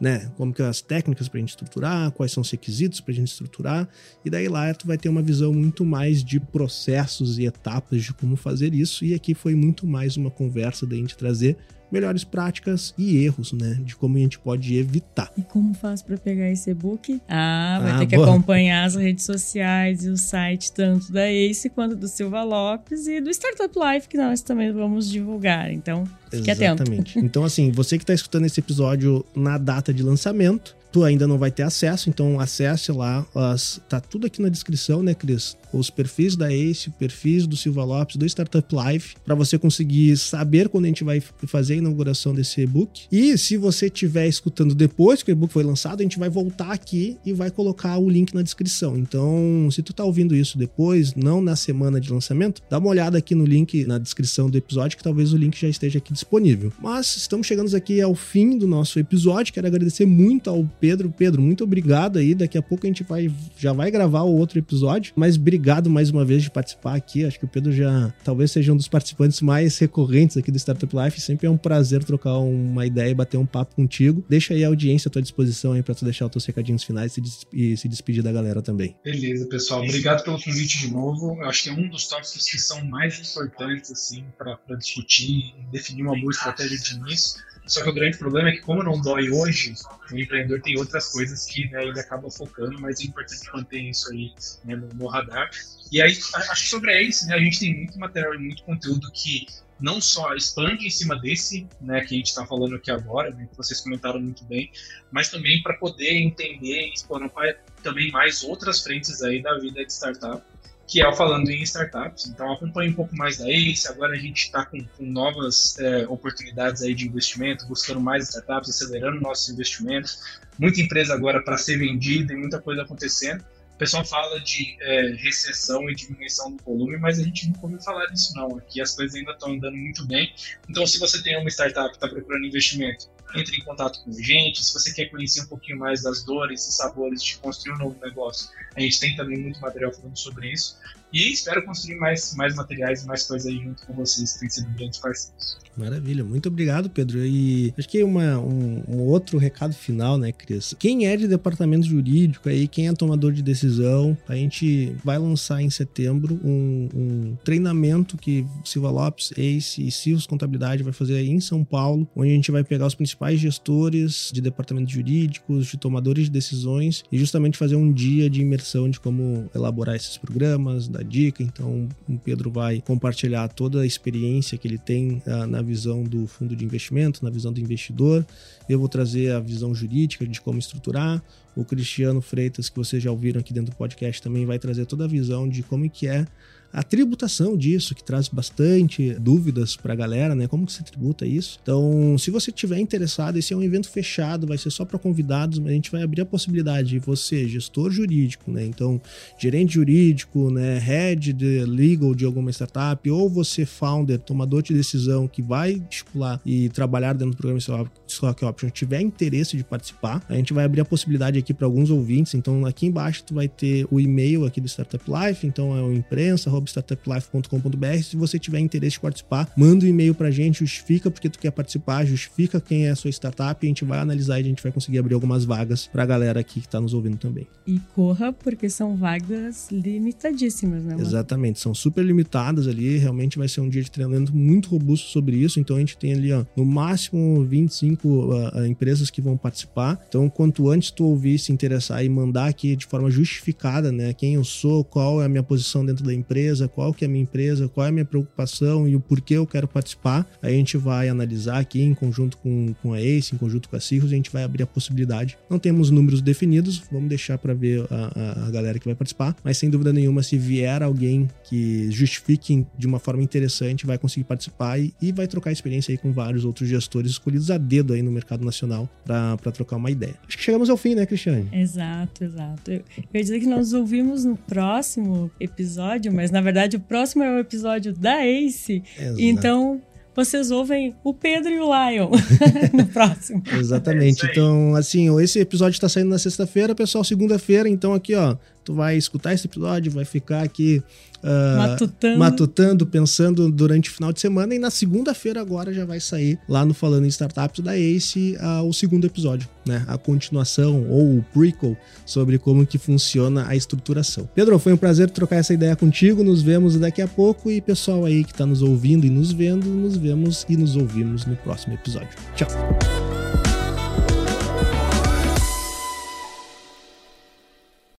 né? Como que as técnicas para a gente estruturar, quais são os requisitos para a gente estruturar, e daí lá tu vai ter uma visão muito mais de processos e etapas de como fazer isso, e aqui foi muito mais uma conversa da gente trazer melhores práticas e erros, né? De como a gente pode evitar.
E como faz para pegar esse e-book? Ah, vai ah, ter que boa. acompanhar as redes sociais e o site tanto da Ace quanto do Silva Lopes e do Startup Life, que nós também vamos divulgar. Então, fique Exatamente.
atento. Então, assim, você que está escutando esse episódio na data de lançamento, tu ainda não vai ter acesso, então acesse lá, as, tá tudo aqui na descrição, né, Cris? Os perfis da Ace, perfis do Silva Lopes, do Startup Life, para você conseguir saber quando a gente vai fazer a inauguração desse e-book. E se você estiver escutando depois que o e-book foi lançado, a gente vai voltar aqui e vai colocar o link na descrição. Então, se tu tá ouvindo isso depois, não na semana de lançamento, dá uma olhada aqui no link na descrição do episódio, que talvez o link já esteja aqui disponível. Mas estamos chegando aqui ao fim do nosso episódio. Quero agradecer muito ao. Pedro, muito obrigado aí. Daqui a pouco a gente vai, já vai gravar o outro episódio. Mas obrigado mais uma vez de participar aqui. Acho que o Pedro já talvez seja um dos participantes mais recorrentes aqui do Startup Life. Sempre é um prazer trocar uma ideia e bater um papo contigo. Deixa aí a audiência à tua disposição aí para tu deixar os teus recadinhos finais e se despedir da galera também.
Beleza, pessoal. Obrigado pelo convite de novo. Eu acho que é um dos tópicos que são mais importantes assim para discutir, definir uma boa estratégia de início só que o grande problema é que, como não dói hoje, o empreendedor tem outras coisas que né, ele acaba focando, mas é importante manter isso aí né, no, no, radar. E aí, acho que sobre isso, né, a gente tem muito material e muito conteúdo que não só expande em cima desse, né, que a gente está falando aqui agora, né, que vocês comentaram muito bem, mas também para poder entender e explorar também mais outras frentes aí da vida de startup que é o Falando em Startups. Então acompanhe um pouco mais da ACE. Agora a gente está com, com, novas é, oportunidades aí de investimento, buscando mais startups, acelerando nossos investimentos. Muita empresa agora para ser vendida e muita coisa acontecendo. O pessoal fala de é, recessão e diminuição do volume, mas a gente não ouviu falar disso não. Aqui as coisas ainda estão andando muito bem. Então, se você tem uma startup que está procurando investimento, entre em contato com a gente. Se você quer conhecer um pouquinho mais das dores e sabores de construir um novo negócio, a gente tem também muito material falando sobre isso. E espero construir mais, mais materiais e mais coisas aí junto com vocês, que têm sido grandes parceiros.
Maravilha, muito obrigado, Pedro. E acho que uma, um, um, outro recado final, né, Cris? Quem é de departamento jurídico aí, quem é tomador de decisão, a gente vai lançar em setembro um, um treinamento que Silva Lopes, Ace e Silvos Contabilidade vai fazer aí em São Paulo, onde a gente vai pegar os principais gestores de departamentos jurídicos, de tomadores de decisões e justamente fazer um dia de imersão de como elaborar esses programas, dar dica. Então, o Pedro vai compartilhar toda a experiência que ele tem uh, na visão do fundo de investimento, na visão do investidor. Eu vou trazer a visão jurídica de como estruturar. O Cristiano Freitas, que vocês já ouviram aqui dentro do podcast, também vai trazer toda a visão de como que é a tributação disso, que traz bastante dúvidas para a galera, né? Como que se tributa isso? Então, se você tiver interessado, esse é um evento fechado, vai ser só para convidados, mas a gente vai abrir a possibilidade de você, gestor jurídico, né? Então, gerente jurídico, né? Head de legal de alguma startup, ou você, founder, tomador de decisão que vai estipular e trabalhar dentro do programa Stock Option, tiver interesse de participar, a gente vai abrir a possibilidade aqui para alguns ouvintes. Então, aqui embaixo tu vai ter o e-mail aqui do Startup Life, então é o imprensa startuplife.com.br. Se você tiver interesse de participar, manda um e-mail pra gente, justifica porque tu quer participar, justifica quem é a sua startup e a gente vai analisar e a gente vai conseguir abrir algumas vagas pra galera aqui que tá nos ouvindo também.
E corra, porque são vagas limitadíssimas, né? Mano?
Exatamente, são super limitadas ali, realmente vai ser um dia de treinamento muito robusto sobre isso, então a gente tem ali, ó, no máximo 25 uh, empresas que vão participar, então quanto antes tu ouvir, se interessar e mandar aqui de forma justificada, né, quem eu sou, qual é a minha posição dentro da empresa, qual que é a minha empresa, qual é a minha preocupação e o porquê eu quero participar. A gente vai analisar aqui em conjunto com, com a ACE, em conjunto com a Cirrus, a gente vai abrir a possibilidade. Não temos números definidos, vamos deixar para ver a, a, a, galera que vai participar, mas sem dúvida nenhuma, se vier alguém que justifique de uma forma interessante, vai conseguir participar e, e vai trocar experiência aí com vários outros gestores escolhidos a dedo aí no mercado nacional para trocar uma ideia. Acho que chegamos ao fim, né, Cristiane?
Exato, exato. Eu, eu ia dizer que nós ouvimos no próximo episódio, mas na verdade, o próximo é o episódio da Ace. Exato. Então, vocês ouvem o Pedro e o Lion (laughs) no próximo.
Exatamente. É então, assim, esse episódio está saindo na sexta-feira, pessoal, segunda-feira. Então, aqui, ó, tu vai escutar esse episódio, vai ficar aqui uh, matutando. matutando. pensando durante o final de semana e na segunda-feira agora já vai sair lá no Falando em Startups da Ace uh, o segundo episódio, né? A continuação ou o prequel sobre como que funciona a estruturação. Pedro, foi um prazer trocar essa ideia contigo, nos vemos daqui a pouco e pessoal aí que está nos ouvindo e nos vendo, nos vemos e nos ouvimos no próximo episódio. Tchau!